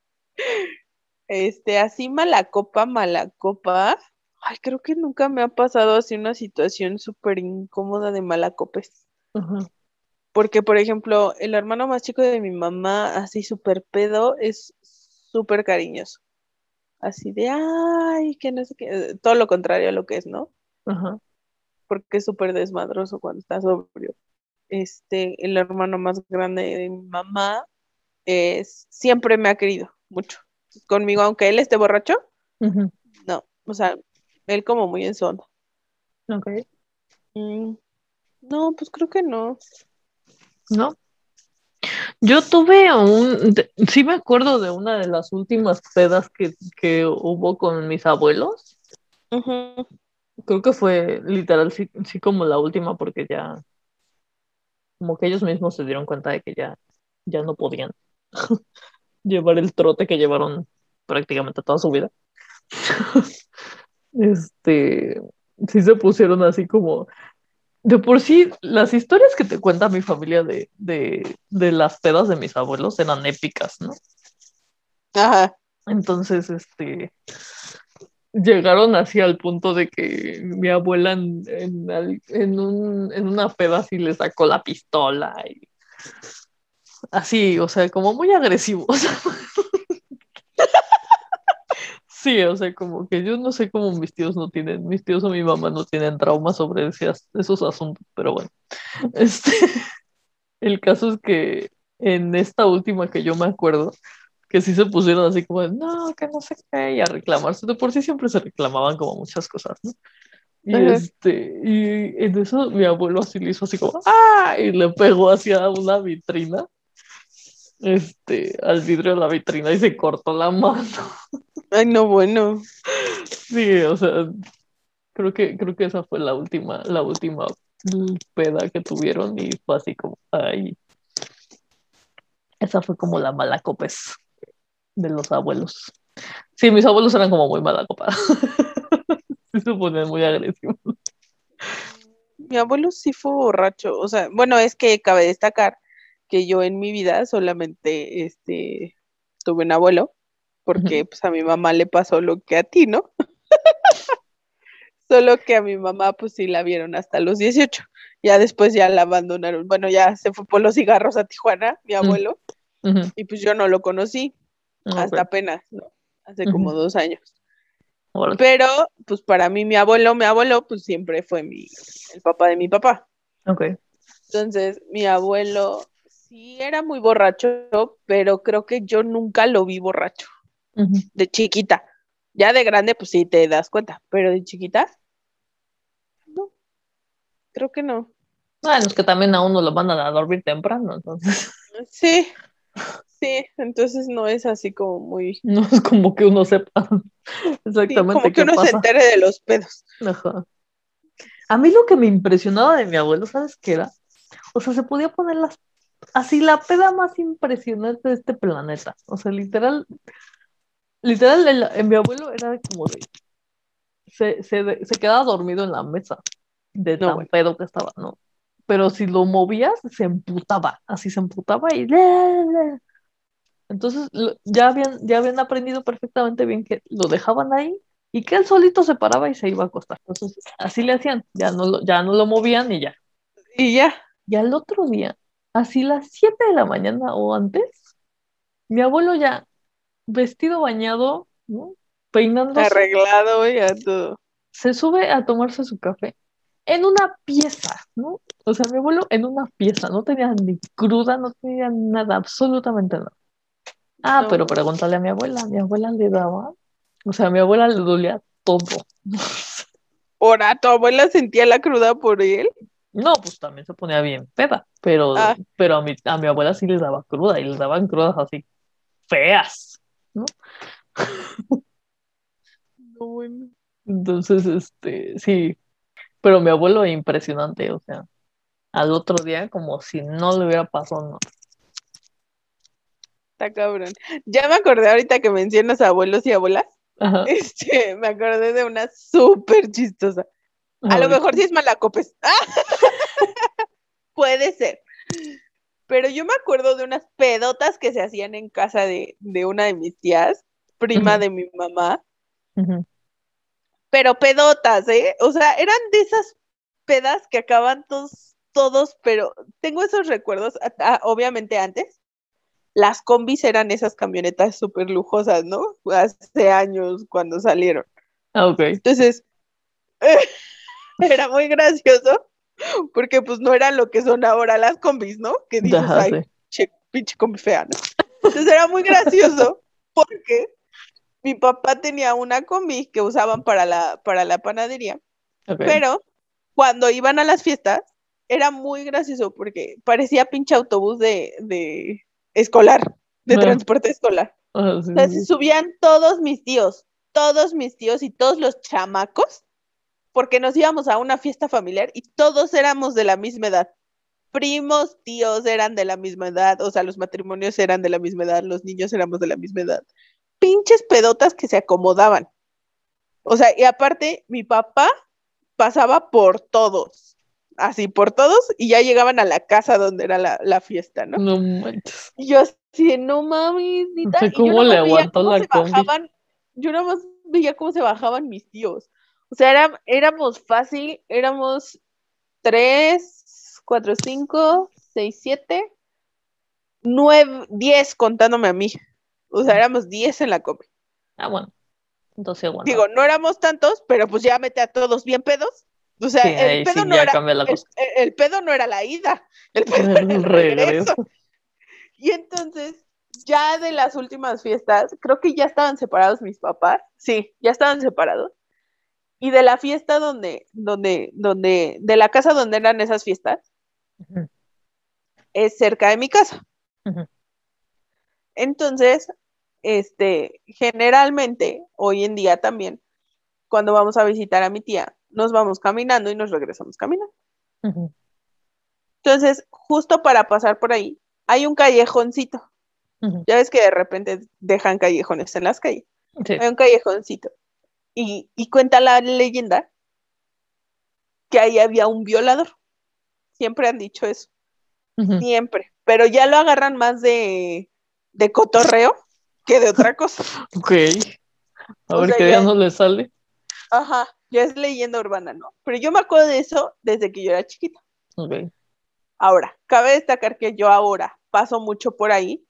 Este, así mala copa, mala copa. Ay, creo que nunca me ha pasado así una situación súper incómoda de malacopes. Ajá. Porque, por ejemplo, el hermano más chico de mi mamá, así súper pedo, es súper cariñoso. Así de, ay, que no sé qué. Todo lo contrario a lo que es, ¿no? Ajá. Porque es súper desmadroso cuando está sobrio. Este, el hermano más grande de mi mamá es, siempre me ha querido mucho. Conmigo, aunque él esté borracho, no. O sea, él como muy en zona. Ok. Mm, no, pues creo que no. ¿No? Yo tuve un, de- sí me acuerdo de una de las últimas pedas que, que hubo con mis abuelos. Ujú. Creo que fue literal, sí, sí como la última, porque ya, como que ellos mismos se dieron cuenta de que ya, ya no podían llevar el trote que llevaron prácticamente toda su vida. Este, sí se pusieron así como, de por sí, las historias que te cuenta mi familia de, de, de las pedas de mis abuelos eran épicas, ¿no? Ajá. Entonces, este, llegaron así al punto de que mi abuela en, en, un, en una peda así le sacó la pistola y así, o sea, como muy agresivos. Sí, o sea, como que yo no sé cómo mis tíos no tienen, mis tíos o mi mamá no tienen trauma sobre ese esos asuntos, pero bueno. Este, el caso es que en esta última que yo me acuerdo, que sí se pusieron así como, no, que no sé qué, y a reclamarse. De por sí siempre se reclamaban como muchas cosas, ¿no? Y Ajá. este, y en eso mi abuelo así le hizo así como, ¡ah! Y le pegó hacia una vitrina, este, al vidrio de la vitrina y se cortó la mano. Ay, no, bueno. Sí, o sea, creo que, creo que esa fue la última, la última peda que tuvieron y fue así como, ay. Esa fue como la mala copes de los abuelos. Sí, mis abuelos eran como muy mala copa. Se ponían muy agresivos. Mi abuelo sí fue borracho. O sea, bueno, es que cabe destacar que yo en mi vida solamente este, tuve un abuelo, porque pues a mi mamá le pasó lo que a ti, ¿no? Solo que a mi mamá pues sí la vieron hasta los 18. Ya después ya la abandonaron. Bueno, ya se fue por los cigarros a Tijuana, mi abuelo, y pues yo no lo conocí hasta ok, apenas, ¿no? Hace como dos años. Pero pues para mí mi abuelo, mi abuelo pues siempre fue mi, el papá de mi papá. Ok. Entonces, mi abuelo sí era muy borracho, pero creo que yo nunca lo vi borracho, de chiquita. Ya de grande, pues sí te das cuenta, pero de chiquita, no, creo que no. Bueno, es que también a uno lo mandan a dormir temprano, entonces Sí, sí, entonces no es así como muy, no es como que uno sepa sí, exactamente como que qué uno se entere de los pedos. Ajá. A mí lo que me impresionaba de mi abuelo, ¿sabes qué era? O sea, se podía poner las, así la peda más impresionante de este planeta. O sea, literal, literal, el- en mi abuelo era como de, se, se, se quedaba dormido en la mesa de tan pedo que estaba, ¿no? Pero si lo movías, se emputaba, así se emputaba y... Entonces lo- ya habían, ya habían aprendido perfectamente bien que lo dejaban ahí y que él solito se paraba y se iba a acostar. Entonces así le hacían, ya no lo, ya no lo movían y ya. Y ya, Y al otro día, así las 7 de la mañana o antes, mi abuelo ya vestido, bañado, ¿no? Peinándose, arreglado ya todo. se sube a tomarse su café en una pieza, ¿no? O sea, mi abuelo en una pieza, no tenía ni cruda, no tenía nada, absolutamente nada. Ah, No. pero pregúntale a mi abuela, mi abuela le daba, o sea, a mi abuela le dolía todo. Ahora, ¿tu abuela sentía la cruda por él? No, pues también se ponía bien peda, pero, Ah. pero a mi, a mi abuela sí le daba cruda y le daban crudas así feas. No, bueno. Entonces, este, sí, pero mi abuelo impresionante, o sea, al otro día como si no le hubiera pasado nada. Está cabrón. Ya me acordé ahorita que mencionas abuelos y abuelas. Ajá. Este, me acordé de una súper chistosa. A lo mejor sí es malacopes. Puede ser. Pero yo me acuerdo de unas pedotas que se hacían en casa de, de una de mis tías, prima de mi mamá, pero pedotas, ¿eh? O sea, eran de esas pedas que acaban todos, todos, pero tengo esos recuerdos, obviamente antes. Las combis eran esas camionetas súper lujosas, ¿no? Hace años cuando salieron. Ah, ok. Entonces, era muy gracioso porque pues no eran lo que son ahora las combis, ¿no? Que dices, Ajá, ay, sí. che, pinche combi fea, ¿no? Entonces era muy gracioso porque mi papá tenía una combi que usaban para la, para la panadería, ok. pero cuando iban a las fiestas era muy gracioso porque parecía pinche autobús de, de escolar, de transporte escolar. Sí, O sea, sí, se subían todos mis tíos, todos mis tíos y todos los chamacos, porque nos íbamos a una fiesta familiar y todos éramos de la misma edad. Primos, tíos eran de la misma edad, o sea, los matrimonios eran de la misma edad, los niños éramos de la misma edad. Pinches pedotas que se acomodaban. O sea, y aparte, mi papá pasaba por todos, así por todos, y ya llegaban a la casa donde era la, la fiesta, ¿no? No manches. Y yo así, no mames, neta. sé y yo cómo le aguantó la combi. bajaban- yo nada más veía cómo se bajaban mis tíos. O sea, era- éramos fácil, éramos tres, cuatro, cinco, seis, siete, nueve, diez contándome a mí. O sea, éramos diez en la combi. Ah, bueno. Entonces aguanta. Digo, no éramos tantos, pero pues ya mete a todos bien pedos. O sea, Sí, el pedo sí no era, el, pedo no era la ida, el pedo era el regreso. Y entonces, ya de las últimas fiestas, creo que ya estaban separados mis papás. Sí, ya estaban separados. Y de la fiesta donde, donde, donde, de la casa donde eran esas fiestas, es cerca de mi casa. Entonces, este, generalmente, hoy en día también, cuando vamos a visitar a mi tía, nos vamos caminando y nos regresamos caminando. Entonces, justo para pasar por ahí, hay un callejoncito. Ya ves que de repente dejan callejones en las calles. Sí. Hay un callejoncito. Y, y cuenta la leyenda que ahí había un violador. Siempre han dicho eso, siempre. Pero ya lo agarran más de, de cotorreo que de otra cosa. Ok. A O ver sea, qué ya- día no le sale. Ajá, ya es leyenda urbana, ¿no? Pero yo me acuerdo de eso desde que yo era chiquita. Ok. Ahora, cabe destacar que yo ahora paso mucho por ahí,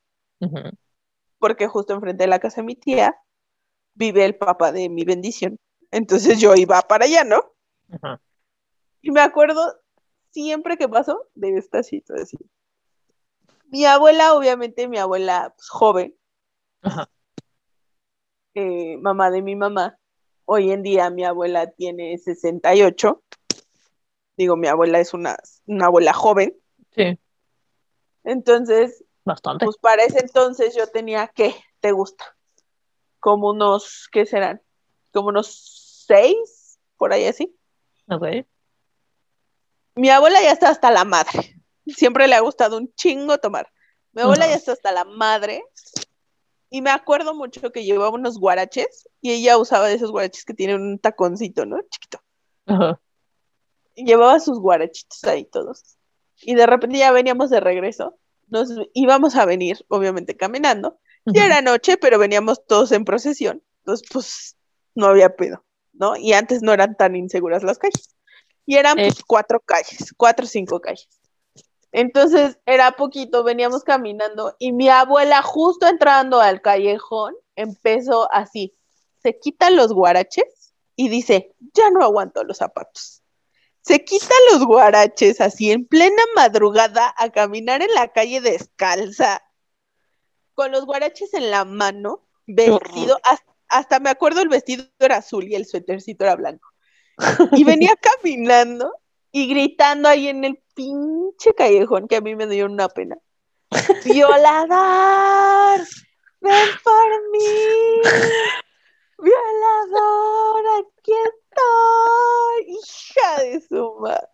porque justo enfrente de la casa de mi tía vive el papá de mi bendición. Entonces yo iba para allá, ¿no? Ajá. Y me acuerdo siempre que paso de esta situación. Mi abuela, obviamente, mi abuela pues, joven, eh, mamá de mi mamá, hoy en día mi abuela tiene 68. Digo, mi abuela es una, una abuela joven. Sí, Entonces, bastante. pues para ese entonces yo tenía, ¿qué? ¿Te gusta? Como unos, ¿qué serán? Como unos seis, por ahí así. Ok. Mi abuela ya está hasta la madre. Siempre le ha gustado un chingo tomar. Mi abuela ya está hasta la madre. Y me acuerdo mucho que llevaba unos guaraches y ella usaba de esos guaraches que tienen un taconcito, ¿no? Chiquito. Ajá. Y llevaba sus guarachitos ahí todos. Y de repente ya veníamos de regreso. Nos íbamos a venir, obviamente, caminando. Ya era noche, pero veníamos todos en procesión. Entonces, pues, no había pedo, ¿no? Y antes no eran tan inseguras las calles. Y eran, Eh. pues, cuatro calles, cuatro o cinco calles. Entonces, era poquito, veníamos caminando y mi abuela, justo entrando al callejón, empezó así. Se quita los guaraches y dice, ya no aguanto los zapatos. Se quita los guaraches así en plena madrugada a caminar en la calle descalza con los guaraches en la mano, vestido, hasta, hasta me acuerdo el vestido era azul y el suétercito era blanco. Y venía caminando y gritando ahí en el pinche callejón que a mí me dio una pena. ¡Violador! ¡Ven por mí! ¡Violador! ¡Aquí estoy! ¡Hija de su madre!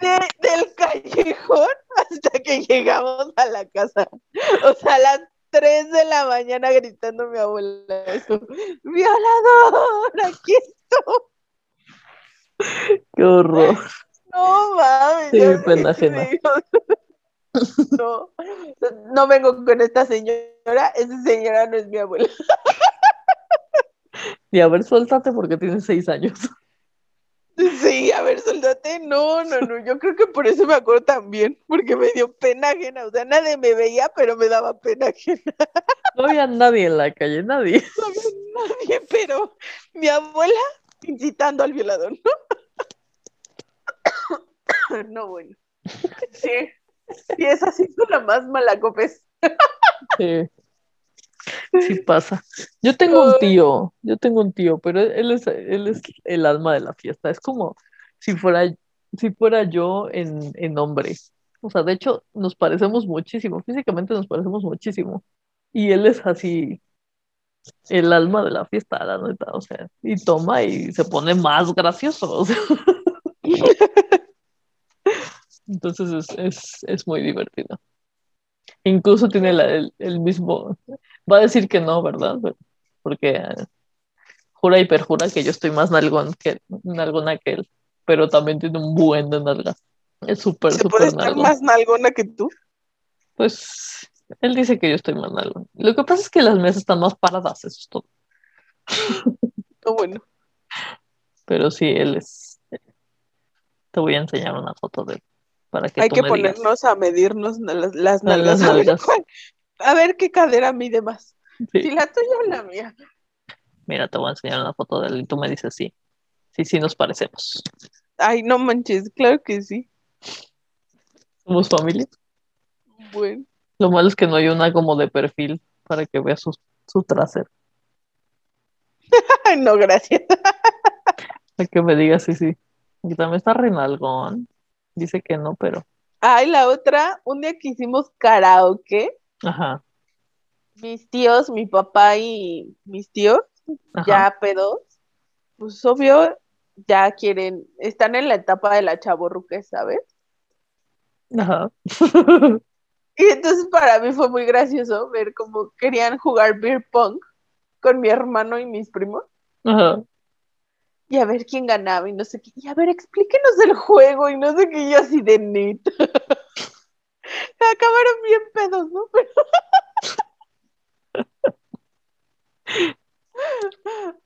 De- del callejón hasta que llegamos a la casa. O sea, a las 3 de la mañana gritando mi abuela eso. ¡Violador! ¡Aquí estoy! Qué horror. No mames. Sí, pena ajena. Dios. No, no vengo con esta señora, esa señora no es mi abuela. Y a ver, suéltate porque tienes seis años. Sí, a ver, soldate. No, no, no. Yo creo que por eso me acuerdo también, porque me dio pena ajena. O sea, nadie me veía, pero me daba pena ajena. No había nadie en la calle, nadie. No había nadie, pero mi abuela incitando al violador, ¿no? No, bueno. Sí, sí, esa sí fue la más mala copes. Sí. Sí pasa. Yo tengo un tío, yo tengo un tío, pero él es, él es el alma de la fiesta. Es como si fuera, si fuera yo en, en hombre. O sea, de hecho, nos parecemos muchísimo, físicamente nos parecemos muchísimo. Y él es así, el alma de la fiesta, la neta, o sea, y toma y se pone más gracioso. o sea. Entonces es, es, es muy divertido. Incluso tiene la- el, el mismo, va a decir que no, ¿verdad? Porque eh, jura y perjura que yo estoy más nalgón que, nalgona que él, pero también tiene un buen de nalgas. Es súper, ¿Se puede súper estar nalgón. más nalgona que tú? Pues él dice que yo estoy más nalgón. Lo que pasa es que las mesas están más paradas, eso es todo. No, bueno. Pero sí, él es. Te voy a enseñar una foto de él para que Hay tú que me digas. ponernos a medirnos las, las nalgas. A ver, a qué cadera mide más. Sí. Si la tuya o la mía. Mira, te voy a enseñar una foto de él y tú me dices sí. Sí, sí nos parecemos. Ay, no manches, claro que sí. Somos familia. Bueno. Lo malo es que no hay una como de perfil para que veas su, su trasero. No, gracias. Para que me digas sí, sí. Y también está Renalgón. Dice que no, pero. Ay, la otra, un día que hicimos karaoke, Ajá. mis tíos, mi papá y mis tíos, Ajá. ya pedos, pues obvio, ya quieren, están en la etapa de la chavorruquez, ¿sabes? Ajá. Y entonces para mí fue muy gracioso ver cómo querían jugar beer pong con mi hermano y mis primos. Ajá. Y a ver quién ganaba y no sé qué. Y a ver, explíquenos el juego y no sé qué. Y yo así de neta. Acabaron bien pedos, ¿no? Pero-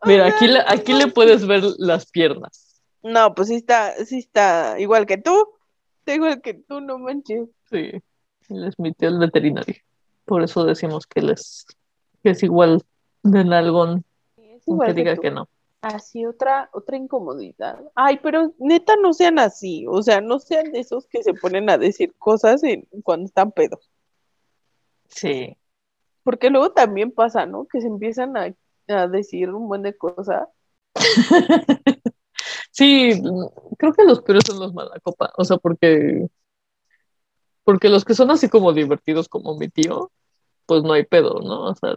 Mira, aquí le, aquí le puedes ver las piernas. No, pues sí está, sí está igual que tú. Está igual que tú, no manches. Sí. Él es mi tío el veterinario. Por eso decimos que él es, que es igual de nalgón, Es aunque igual diga tú. que no. Así otra, otra incomodidad. Ay, pero neta no sean así. O sea, no sean de esos que se ponen a decir cosas en- cuando están pedos. Sí. Porque luego también pasa, ¿no? Que se empiezan a, a decir un buen de cosas. Sí, creo que los peores son los malacopa, o sea, porque porque los que son así como divertidos como mi tío, pues no hay pedo, ¿no? O sea,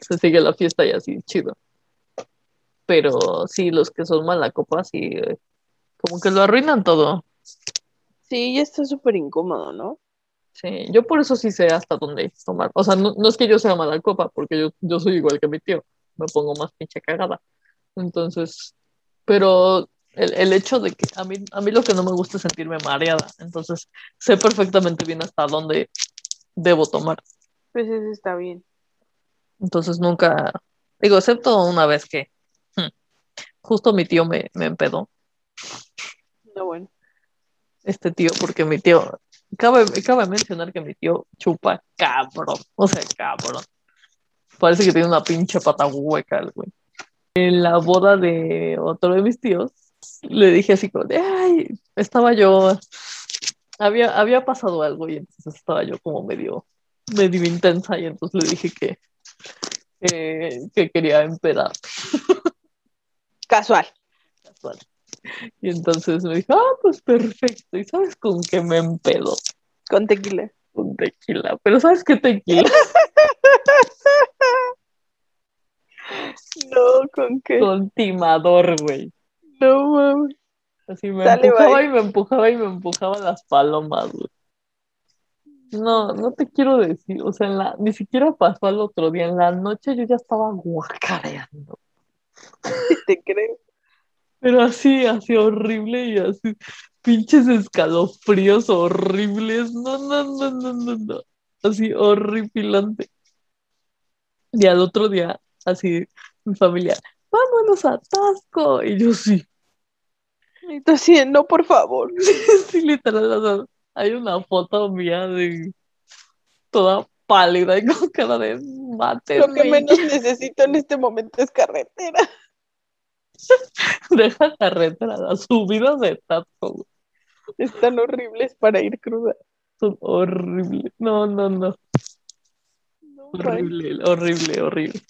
se sigue la fiesta y así, chido. Pero sí, los que son malacopa, sí, eh, como que lo arruinan todo. Sí, ya está súper incómodo, ¿no? Sí, yo por eso sí sé hasta dónde tomar. O sea, no, no es que yo sea mala copa, porque yo, yo soy igual que mi tío, me pongo más pinche cagada. Entonces, pero el, el hecho de que a mí, a mí lo que no me gusta es sentirme mareada. Entonces, sé perfectamente bien hasta dónde debo tomar. Pues eso está bien. Entonces, nunca, digo, excepto una vez que justo mi tío me, me empedó, No, bueno. este tío, porque mi tío, cabe, cabe mencionar que mi tío chupa cabrón, o sea, cabrón. Parece que tiene una pinche pata hueca el güey. En la boda de otro de mis tíos, le dije así como de, ay, estaba yo, había, había pasado algo y entonces estaba yo como medio, medio intensa y entonces le dije que, que, que quería empedar. Casual. casual. Y entonces me dijo, ah, pues perfecto. ¿Y sabes con qué me empedo? Con tequila. Con tequila. Pero ¿sabes qué tequila? No, ¿con qué? Con timador, güey. No, mames. Así me Dale, empujaba bye. y me empujaba y me empujaba las palomas, güey. No, no te quiero decir, o sea, en la, ni siquiera pasó al otro día, en la noche yo ya estaba guacareando, te creo. pero así, así horrible y así, pinches escalofríos horribles, no, no, no, no, no, no, así horripilante. Y al otro día, así, mi familia, vámonos a Tasco. Y yo sí, Y tú así, no, por favor. sí, literal, o sea, hay una foto mía de toda pálida y con cara de mate. Lo que menos necesito en este momento es carretera. Deja carretera, subidas de güey, Están horribles para ir cruda. son horribles. No, no, no. No, Horrible, horrible, horrible.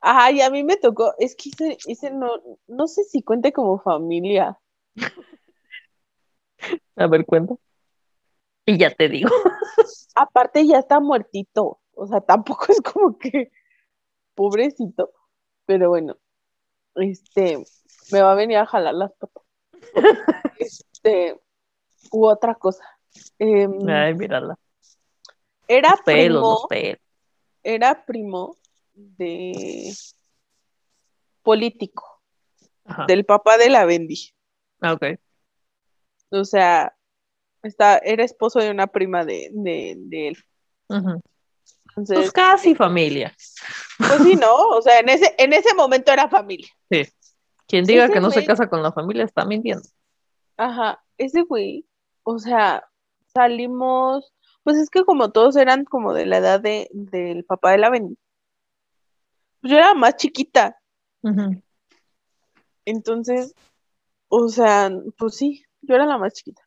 Ajá, y a mí me tocó, es que ese, ese no, no sé si cuente como familia. A ver, cuenta. Y ya te digo. Aparte ya está muertito, o sea, tampoco es como que pobrecito, pero bueno, este, me va a venir a jalar las patas. Este, u otra cosa. Em, Ay, mírala. era Los pelos, primo, los pelos. era primo de político, Ajá. del papá de la Bendy. Ah, ok. O sea, está, era esposo de una prima de, de, de él. Entonces, Pues casi familia. pues sí, ¿no? O sea, en ese, en ese momento era familia. Sí. Quien diga Ese que no se casa con la familia está mintiendo. Ajá, ese güey, o sea, salimos, pues es que como todos eran como de la edad de, del papá de la Bendy. Pues yo era más chiquita, entonces, o sea, pues sí, yo era la más chiquita.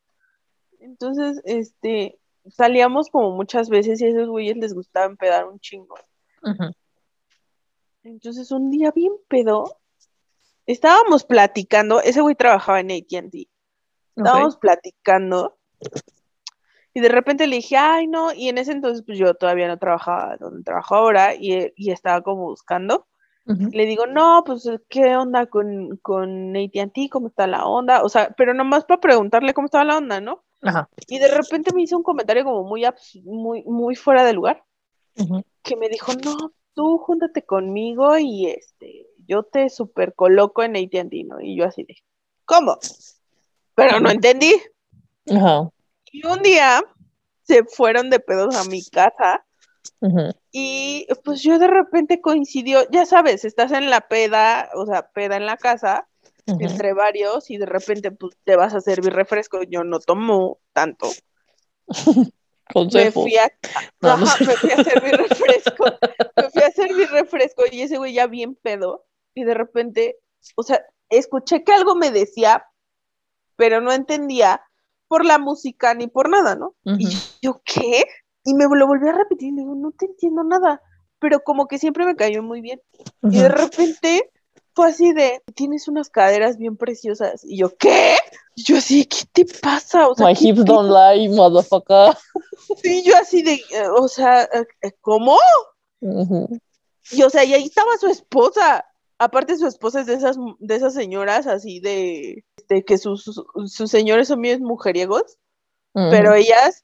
Entonces, este, salíamos como muchas veces y a esos güeyes les gustaba empedar un chingo. Entonces, un día bien pedo, estábamos platicando, ese güey trabajaba en AT&T, estábamos platicando y de repente le dije, ay, no, y en ese entonces pues yo todavía no trabajaba donde trabajo ahora y, y estaba como buscando. Le digo, no, pues, ¿qué onda con, con AT&T? ¿Cómo está la onda? O sea, pero nomás para preguntarle cómo estaba la onda, ¿no? Ajá. Y de repente me hizo un comentario como muy, muy, muy fuera de lugar, Ujú. que me dijo, no, tú júntate conmigo y este, yo te super coloco en AT&T, ¿no? Y yo así de, ¿cómo? Pero no entendí. Ajá. Y un día se fueron de pedos a mi casa Ujú. y pues yo de repente coincidió, ya sabes, estás en la peda, o sea, peda en la casa, Entre varios y de repente pues te vas a servir refresco, yo no tomo tanto. Me Consejo. fui a, No, no ajá, me fui a servir refresco, me fui a servir refresco y ese güey ya bien pedo y de repente, o sea, escuché que algo me decía, pero no entendía por la música ni por nada, ¿no? Y yo, ¿qué? Y me lo volví a repetir y digo, no te entiendo nada, pero como que siempre me cayó muy bien. Y de repente fue así de, tienes unas caderas bien preciosas. Y yo, ¿qué? Y yo así, ¿qué te pasa? O sea, My ¿qué hips don't lie, motherfucker. Sí, yo así de, eh, o sea, eh, ¿cómo? Y o sea, y ahí estaba su esposa. Aparte su esposa es de esas, de esas señoras así de, de que sus, sus, sus señores son bien mujeriegos, pero ellas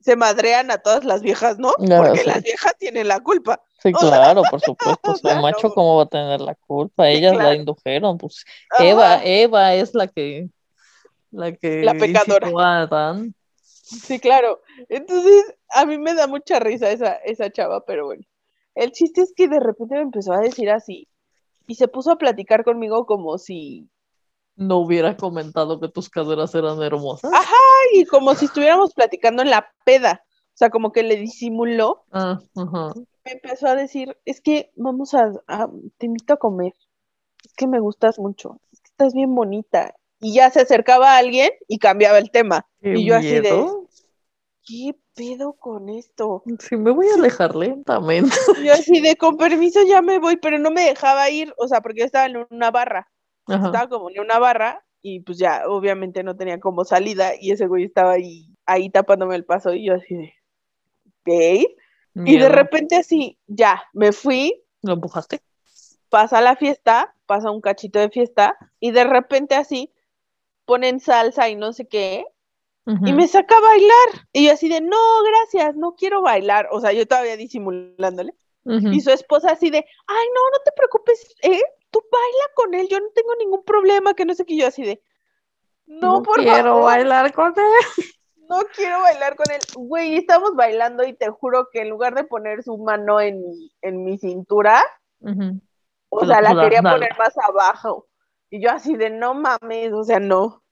se madrean a todas las viejas, ¿no? Porque sé. las viejas tienen la culpa. Sí, claro, por supuesto. o sea, el macho, no. ¿cómo va a tener la culpa? Sí, Ellas la indujeron, pues. Eva, Ajá. Eva es la que, la que La pecadora. a Adán. Sí, claro. Entonces, a mí me da mucha risa esa, esa chava, pero bueno. El chiste es que de repente me empezó a decir así y se puso a platicar conmigo como si, No hubiera comentado que tus caderas eran hermosas. ay, como si estuviéramos platicando en la peda. O sea, como que le disimuló. Ah, ajá. Me empezó a decir, es que vamos a, a- te invito a comer. Es que me gustas mucho. Es que estás bien bonita. Y ya se acercaba a alguien y cambiaba el tema. Y yo así de. ¿qué pedo con esto? Sí, me voy a alejar lentamente. Yo así de, con permiso ya me voy, pero no me dejaba ir, o sea, porque yo estaba en una barra, Ajá. estaba como en una barra y pues ya, obviamente no tenía como salida y ese güey estaba ahí, ahí tapándome el paso y yo así de, ¿ok? Y de Miedo. repente así, ya, me fui, ¿Lo empujaste? pasa la fiesta, pasa un cachito de fiesta y de repente así ponen salsa y no sé qué y Ujú. me saca a bailar y yo así de, no, gracias, no quiero bailar, o sea, yo todavía disimulándole. Ujú. Y su esposa así de, ay, no, no te preocupes, ¿eh? Tú baila con él, yo no tengo ningún problema, que no sé qué, yo así de, no, por quiero favor, bailar con él. no quiero bailar con él. Güey, estamos bailando y te juro que en lugar de poner su mano en mi, en mi cintura. O sea, la quería poner más abajo. Y yo así de no mames, o sea, no.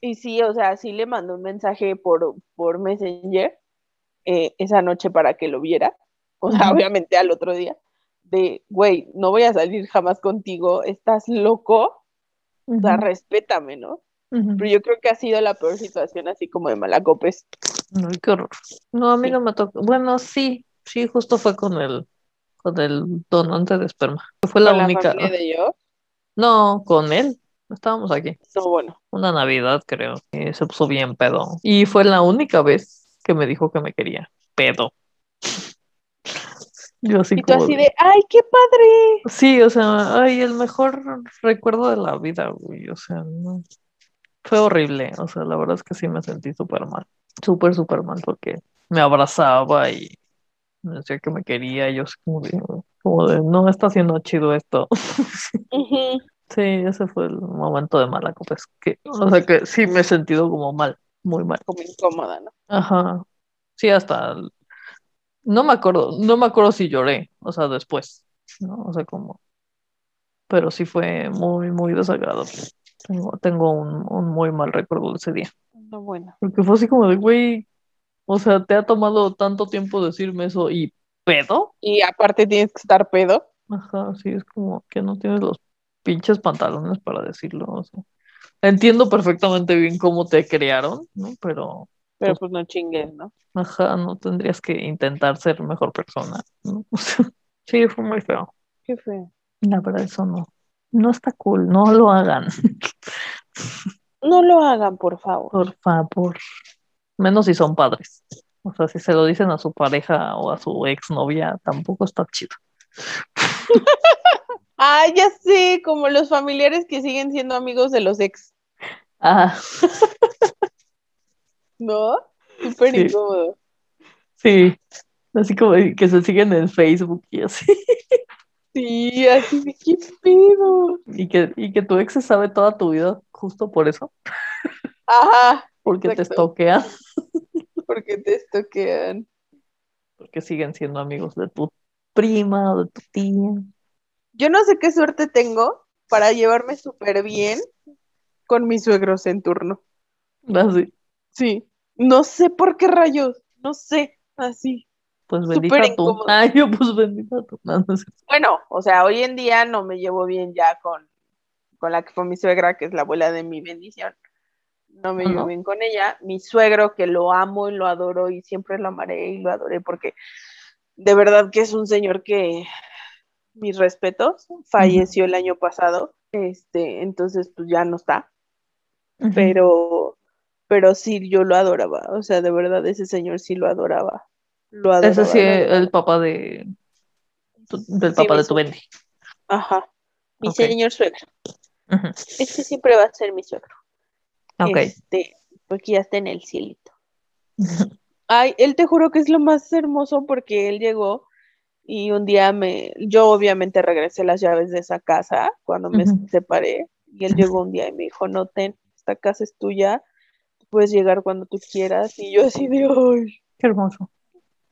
Y sí, o sea, sí le mandó un mensaje por, por Messenger eh, esa noche para que lo viera. O sea, obviamente al otro día. De, güey, no voy a salir jamás contigo, estás loco, o sea, respétame, ¿no? Pero yo creo que ha sido la peor situación así como de malacopes. Ay, qué horror. No, a mí Sí. no me tocó. Bueno, sí, sí, justo fue con el, con el donante de esperma. Fue la Con la única. familia de yo, No, con él. Estábamos aquí. no, bueno. Una Navidad, creo. Y se puso bien pedo. Y fue la única vez que me dijo que me quería. Pedo. Yo así Y tú como así de, ay, qué padre. Sí, o sea, ay, el mejor recuerdo de la vida, güey. O sea, no. Fue horrible. O sea, la verdad es que sí me sentí súper mal. Súper, súper mal porque me abrazaba y me decía que me quería. Y yo como de, como de, no está haciendo chido esto. Sí, ese fue el momento de mala copa. Es que, o sea, que sí me he sentido como mal, muy mal. Como incómoda, ¿no? Ajá. Sí, hasta. No me acuerdo, no me acuerdo si lloré, o sea, después, ¿no? O sea, como. Pero sí fue muy, muy desagradable. Tengo, tengo un, un muy mal recuerdo de ese día. No, bueno. Porque fue así como de, güey, o sea, te ha tomado tanto tiempo decirme eso y pedo. Y aparte tienes que estar pedo. Ajá, sí, es como que no tienes los pinches pantalones para decirlo. O sea, entiendo perfectamente bien cómo te crearon, ¿no? Pero, Pero pues no chingues, ¿no? ajá, no tendrías que intentar ser mejor persona, ¿no? O sea, sí, fue muy feo. Qué feo. La verdad, eso no. No está cool, no lo hagan, No lo hagan, por favor. por favor. Menos si son padres. O sea, si se lo dicen a su pareja o a su exnovia, tampoco está chido. Ah, ya sé, como los familiares que siguen siendo amigos de los ex, Ah, ¿no? Súper Sí. incómodo. sí. Así como que se siguen en Facebook y así. Sí, así de qué pedo. Y que, y que tu ex se sabe toda tu vida justo por eso, Ajá, porque te estoquean, porque te estoquean. porque siguen siendo amigos de tu prima o de tu tía. Yo no sé qué suerte tengo para llevarme súper bien con mis suegros en turno. Así, Sí, no sé por qué rayos, no sé, así. Pues bendita tú. incómodo. Ay, yo pues bendita tú. No, no sé. Bueno, o sea, hoy en día no me llevo bien ya con, con la que fue mi suegra, que es la abuela de mi bendición. No me ¿Ah, llevo no? bien con ella. Mi suegro, que lo amo y lo adoro y siempre lo amaré y lo adoré porque de verdad que es un señor que, mis respetos, falleció el año pasado. Este, entonces pues ya no está. Pero, pero sí, yo lo adoraba. O sea, de verdad, ese señor sí lo adoraba. Lo adoraba. Ese sí es el papá de tu- del papá de tu. Bendy. Ajá. Mi señor suegro. Este siempre va a ser mi suegro. Ok. Este, porque ya está en el cielito. Ay, él te juro que es lo más hermoso porque él llegó y un día me, yo obviamente regresé las llaves de esa casa cuando me separé y él llegó un día y me dijo, no, ten, esta casa es tuya, puedes llegar cuando tú quieras y yo así de, ay, Qué hermoso.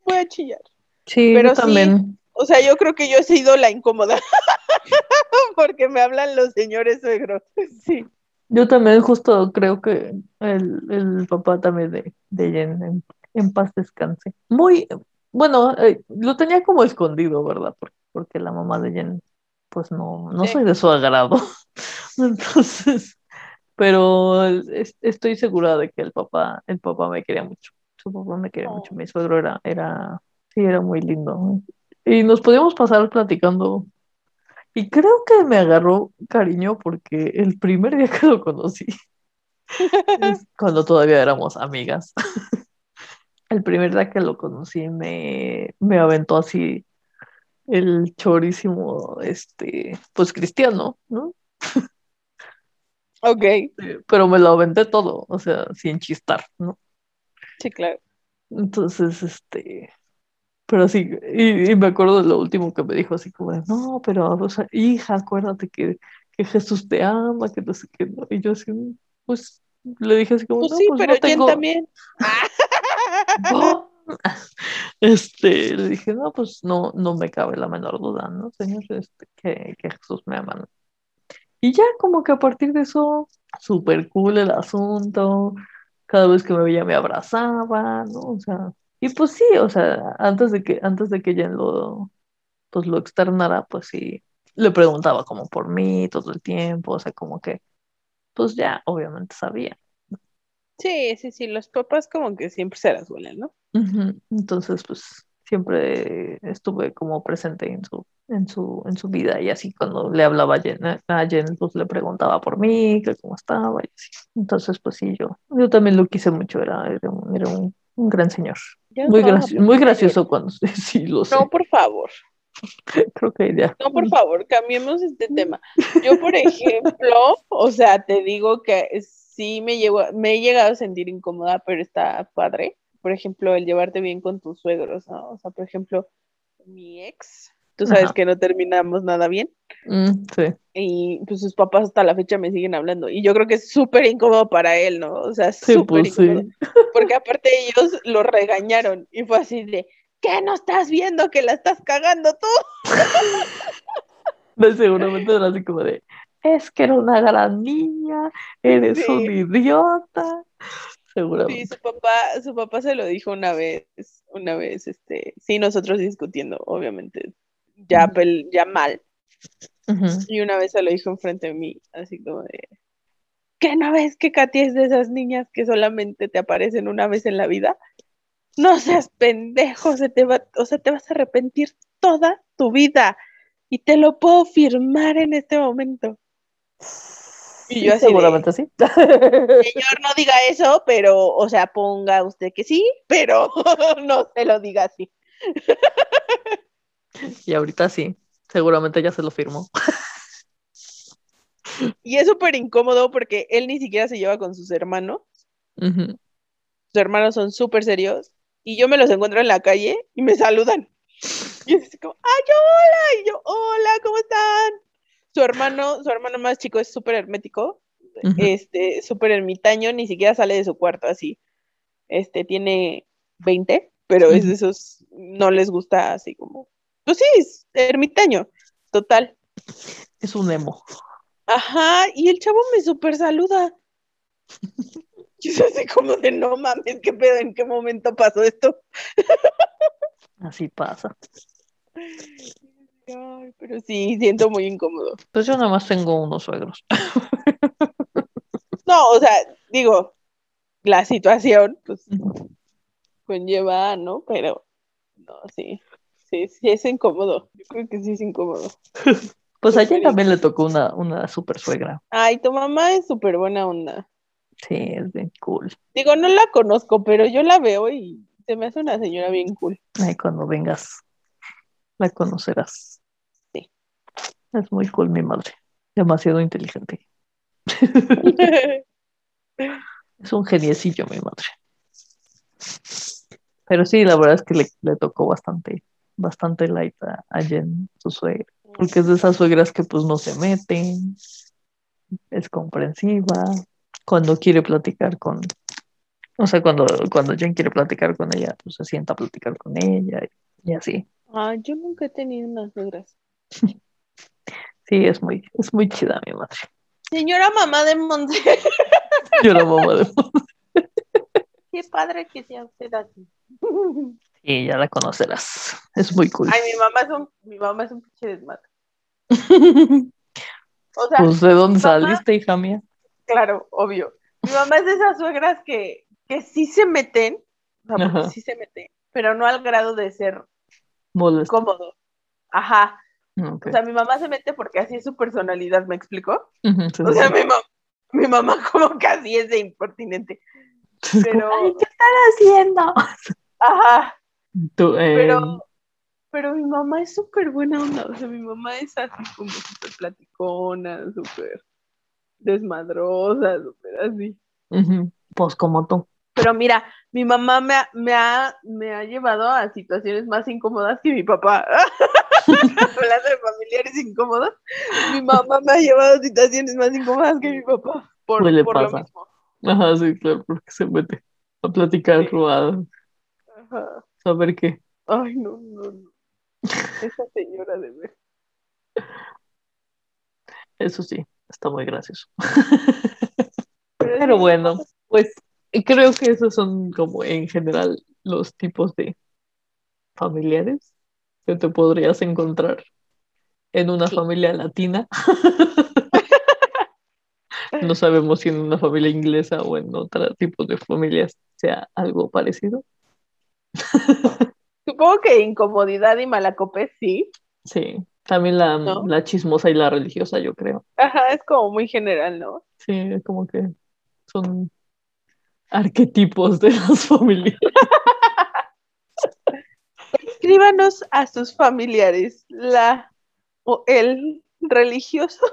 Voy a chillar. Sí, Pero yo sí. también. O sea, yo creo que yo he sido la incómoda porque me hablan los señores suegros. Sí. Yo también justo creo que el, el papá también de, de Jen en, en paz descanse. Muy, bueno, eh, lo tenía como escondido, ¿verdad? Porque, porque la mamá de Jen, pues no, no Sí. soy de su agrado. Entonces, pero es- estoy segura de que el papá, el papá me quería mucho. Su papá me quería Oh. mucho. Mi suegro era, era, sí, era muy lindo. Y nos podíamos pasar platicando. Y creo que me agarró cariño porque el primer día que lo conocí, cuando todavía éramos amigas, el primer día que lo conocí me, me aventó así el chorísimo, este, pues cristiano, ¿no? Ok, Pero me lo aventé todo, o sea, sin chistar, ¿no? Sí, claro. Entonces, este, pero sí, y, y me acuerdo de lo último que me dijo, así como, de, no, pero, o sea, hija, acuérdate que, que Jesús te ama, que no sé qué, ¿no? Y yo así, pues, le dije así como, Pues no, sí, pues pero no tengo, también. no, Este, le dije, no, pues no, no me cabe la menor duda, ¿no, señor? Este, que, que Jesús me ama. ¿no? Y ya como que a partir de eso, súper cool el asunto. Cada vez que me veía me abrazaba, ¿no? O sea, y pues sí, o sea, antes de que, antes de que ella lo, pues lo externara, pues sí, le preguntaba como por mí todo el tiempo, o sea, como que, pues ya, obviamente sabía. Sí, sí, sí, los papás como que siempre se las huelen, ¿no? Entonces, pues siempre estuve como presente en su, en su, en su vida y así cuando le hablaba a Jen, a Jen, pues le preguntaba por mí, que cómo estaba y así. Entonces, pues sí, yo, yo también lo quise mucho, era, era un, era un, un gran señor. Muy, muy gracioso cuando sí lo sé. No, por favor. Creo que ya. No, por favor, cambiemos este tema. Yo, por ejemplo, o sea, te digo que sí me llevo, me he llegado a sentir incómoda, pero está padre. Por ejemplo, el llevarte bien con tus suegros, ¿no? O sea, por ejemplo, mi ex, tú sabes Ajá. que no terminamos nada bien. Mm, sí. Y pues sus papás hasta la fecha me siguen hablando. Y yo creo que es súper incómodo para él, ¿no? O sea, Sí, súper pues sí. incómodo. Porque aparte ellos lo regañaron. Y fue así de, ¿qué no estás viendo que la estás cagando tú? Seguramente era así como de, es que era una gran niña, eres Sí. un idiota. Sí, su papá, su papá se lo dijo una vez, una vez, este, sí, nosotros discutiendo, obviamente, ya, pel- ya mal. Y una vez se lo dijo enfrente de mí, así como de, ¿qué no ves que Katy es de esas niñas que solamente te aparecen una vez en la vida? No seas pendejo, se te va, o sea, te vas a arrepentir toda tu vida. Y te lo puedo firmar en este momento. Y Sí, yo así de, seguramente sí. Señor, no diga eso, pero, o sea, ponga usted que sí, pero no se lo diga así. Y ahorita sí, seguramente ya se lo firmó. Y es súper incómodo porque él ni siquiera se lleva con sus hermanos. Sus hermanos son súper serios. Y yo me los encuentro en la calle y me saludan. Y es como, ¡ay, hola! Y yo, hola, ¿cómo están? Su hermano, su hermano más chico es súper hermético, este, súper ermitaño, ni siquiera sale de su cuarto así. Este, tiene 20, pero es de esos, no les gusta así como, pues sí, es ermitaño, total. Es un emo. Ajá, y el chavo me súper saluda. Y es así como de, no mames, ¿qué pedo? ¿En qué momento pasó esto? Así pasa. Pero sí, siento muy incómodo. Pues yo nada más tengo unos suegros. No, o sea, digo, la situación, pues, conlleva, ¿no? Pero, no, sí, sí, sí es incómodo. Yo creo que sí es incómodo. Pues a también le tocó una, una super suegra. Ay, tu mamá es súper buena onda. Sí, es bien cool. Digo, no la conozco, pero yo la veo y se me hace una señora bien cool. Ay, cuando vengas, la conocerás. Es muy cool mi madre. Demasiado inteligente. Es un geniecillo mi madre. Pero sí, la verdad es que le, le tocó bastante, bastante light a, a Jen, su suegra. Porque es de esas suegras que pues no se meten, es comprensiva, cuando quiere platicar con, o sea, cuando, cuando Jen quiere platicar con ella, pues se sienta a platicar con ella y, y así. Ay, yo nunca he tenido unas suegras. Sí, es muy, es muy chida mi madre. Señora mamá de Monse, la mamá de qué padre que sea usted así. Sí, ya la conocerás. Es muy cool. Ay, mi mamá es un, mi mamá es un pinche desmadre. O sea, Pues, ¿de dónde mamá- saliste, hija mía? claro, obvio. Mi mamá es de esas suegras que, que sí se meten, o sea, sí se meten, pero no al grado de ser Molesto. cómodo. Ajá. Ok. O sea, mi mamá se mete porque así es su personalidad, ¿me explico? Sí, O sea, sí. mi, ma- mi mamá como que así es de impertinente. Pero, Ay, ¿qué están haciendo? ajá, Tú, eh, pero, pero mi mamá es súper buena onda. O sea, mi mamá es así como súper platicona, súper desmadrosa, súper así. ujú, Pues como tú. Pero mira, mi mamá me ha, me ha, me ha llevado a situaciones más incómodas que mi papá. Hablando de familiares incómodos, mi mamá me ha llevado a situaciones más incómodas que mi papá. Por, Suele por lo pasar. mismo. Ajá, sí, claro, porque se mete a platicar, Sí. a Ajá. saber qué, Ay, no, no, no. Esa señora de ver. Eso sí, está muy gracioso. Pero, bueno, pues creo que esos son como en general los tipos de familiares que te podrías encontrar en una Sí. familia latina. No sabemos si en una familia inglesa o en otro tipo de familias sea algo parecido. Supongo que incomodidad y malacope sí. Sí, también la, ¿No? la chismosa y la religiosa, yo creo. Ajá, es como muy general, ¿no? Sí, como que son arquetipos de las familias. Escríbanos a sus familiares, la o el religioso.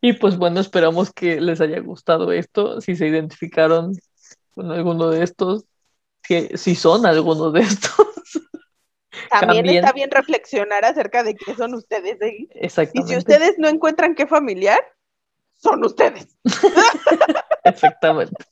Y pues bueno, esperamos que les haya gustado esto, si se identificaron con alguno de estos, que si son alguno de estos. También, También. está bien reflexionar acerca de qué son ustedes. ¿eh? Y Exactamente. si ustedes no encuentran qué familiar, son ustedes. Exactamente.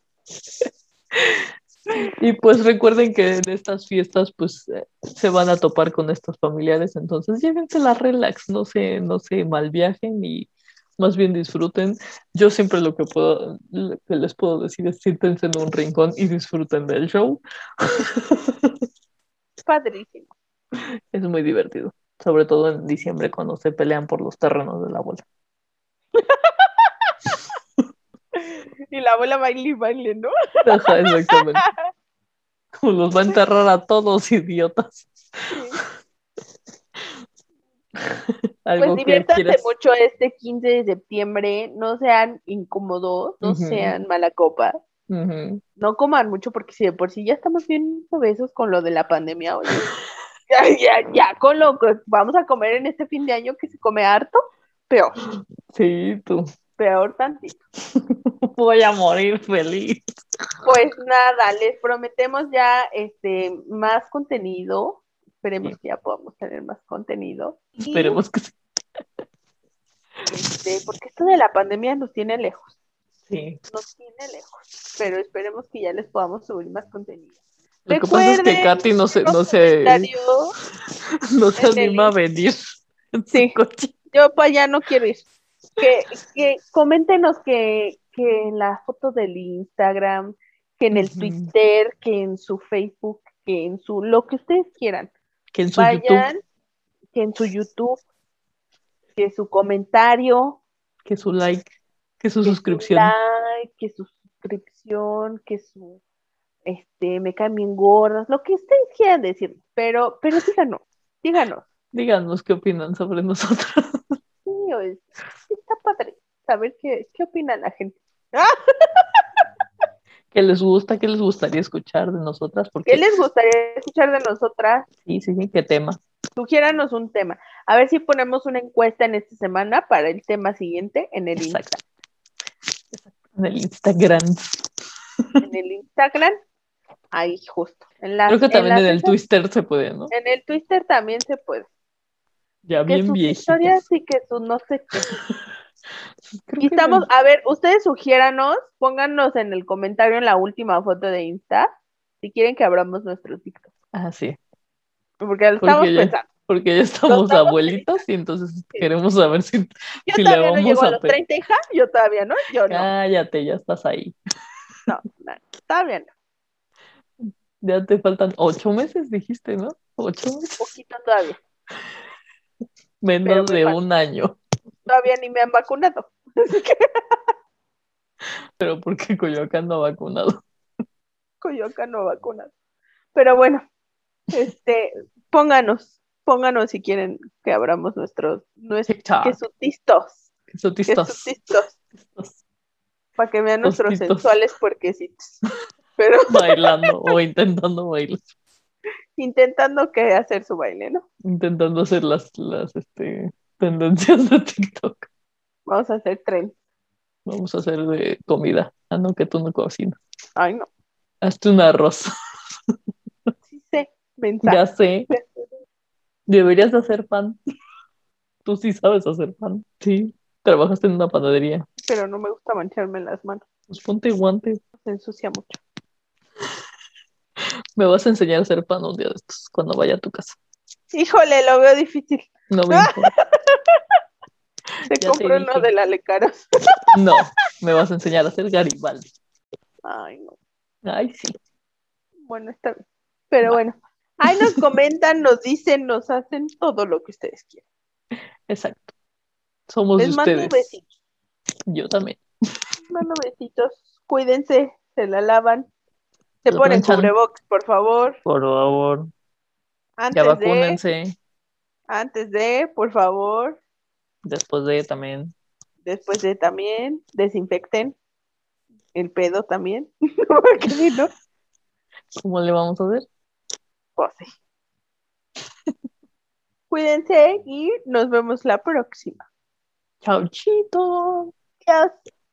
Y pues recuerden que en estas fiestas pues eh, se van a topar con estos familiares, entonces llévense la relax, no se, no se malviajen y más bien disfruten. Yo siempre lo que puedo, lo que les puedo decir es siéntense en un rincón y disfruten del show. Padrísimo. Es muy divertido, sobre todo en diciembre cuando se pelean por los terrenos de la abuela. Y la abuela baile y baile, ¿no? Ajá, exactamente. Como los va a enterrar a todos idiotas. Pues diviértanse mucho este 15 de septiembre, no sean incómodos, no sean mala copa, no coman mucho porque si de por sí ya estamos bien obesos con lo de la pandemia, oye, ya, ya, ya con lo que vamos a comer en este fin de año que se come harto, peor, Sí, tú. Peor tantito. Voy a morir feliz. Pues nada, les prometemos ya este más contenido, esperemos Sí. que ya podamos tener más contenido. Esperemos que sí. este, porque esto de la pandemia nos tiene lejos. Sí. nos tiene lejos, pero esperemos que ya les podamos subir más contenido. Lo que pasa es que Katy no se, no se, no se el anima a venir en Sí. coche. yo para allá no quiero ir. Que, que coméntenos que, que en la foto del Instagram, que en el. Twitter, que en su Facebook, que en su lo que ustedes quieran. Que en su YouTube, Vayan, que en su YouTube, que su comentario, que su like, que su que suscripción. su like, que su suscripción, que su este me caen bien gordas, lo que ustedes quieran decir, pero, pero díganos, díganos. Díganos qué opinan sobre nosotros. Sí, o es- está padre saber qué, qué opina la gente. ¿Qué les gusta? ¿Qué les gustaría escuchar de nosotras? Porque ¿Qué les gustaría escuchar de nosotras? sí, sí, sí, qué tema. Sugiéranos un tema. A ver si ponemos una encuesta en esta semana para el tema siguiente en el, Insta- Exacto. En el Instagram. en el Instagram. Ahí justo. En Creo que también en el Twitter se puede, ¿no? En el Twitter también se puede. Ya Que bien sus viejitos. historias y que sus no sé qué. Y estamos, a ver, ustedes sugiéranos, pónganos en el comentario en la última foto de Insta si quieren que abramos nuestro TikTok. Ah, sí. Porque lo estamos Porque ya- pensando. Porque ya estamos estamos abuelitos y entonces queremos saber si, Yo si le todavía no vamos llego a a los pe- 30, hija. Yo todavía no. Yo no. Cállate, ya estás ahí. No, no, todavía no. Ya te faltan ocho meses, dijiste, ¿no? Ocho meses. Poquito todavía. Menos me de un año. Todavía ni me han vacunado. Pero porque Coyoacán no ha vacunado. Coyoacán no vacunado. Pero bueno, este, pónganos, pónganos si quieren que abramos nuestros, nuestros TikTok. que sus tistos, Eso que sus tistos, para que vean nuestros Tostitos. sensuales puerquecitos. Pero Bailando o intentando bailar. Intentando que hacer su baile, ¿no? Intentando hacer las, las este, tendencias de TikTok. Vamos a hacer tren. Vamos a hacer de comida. Ah, no, que tú no cocinas. Ay, no. Hazte un arroz. Sí sé, mensaje. Ya sé. Deberías de hacer pan. Tú sí sabes hacer pan. Sí. Trabajaste en una panadería. Pero no me gusta mancharme las manos. Pues ponte guantes. Se ensucia mucho. Me vas a enseñar a hacer pan un día de estos, cuando vaya a tu casa. Híjole, lo veo difícil. No me importa. Se te compró uno de la Lecaros. No, me vas a enseñar a hacer Garibaldi. Ay, no. Ay, sí. Bueno, está bien. Pero bueno, ahí nos comentan, nos dicen, nos hacen todo lo que ustedes quieran. Exacto. Somos Les de mando ustedes. besitos. Yo también. Les mando besitos. Cuídense, se la lavan. Se ponen cubrebox, por favor. Por favor, ya Antes de, vacúnense. antes de, por favor. Después de también. Después de también, desinfecten el pedo también. Porque si no, ¿Cómo le vamos a hacer? pues sí. Cuídense y nos vemos la próxima. Chao, chito. Adiós.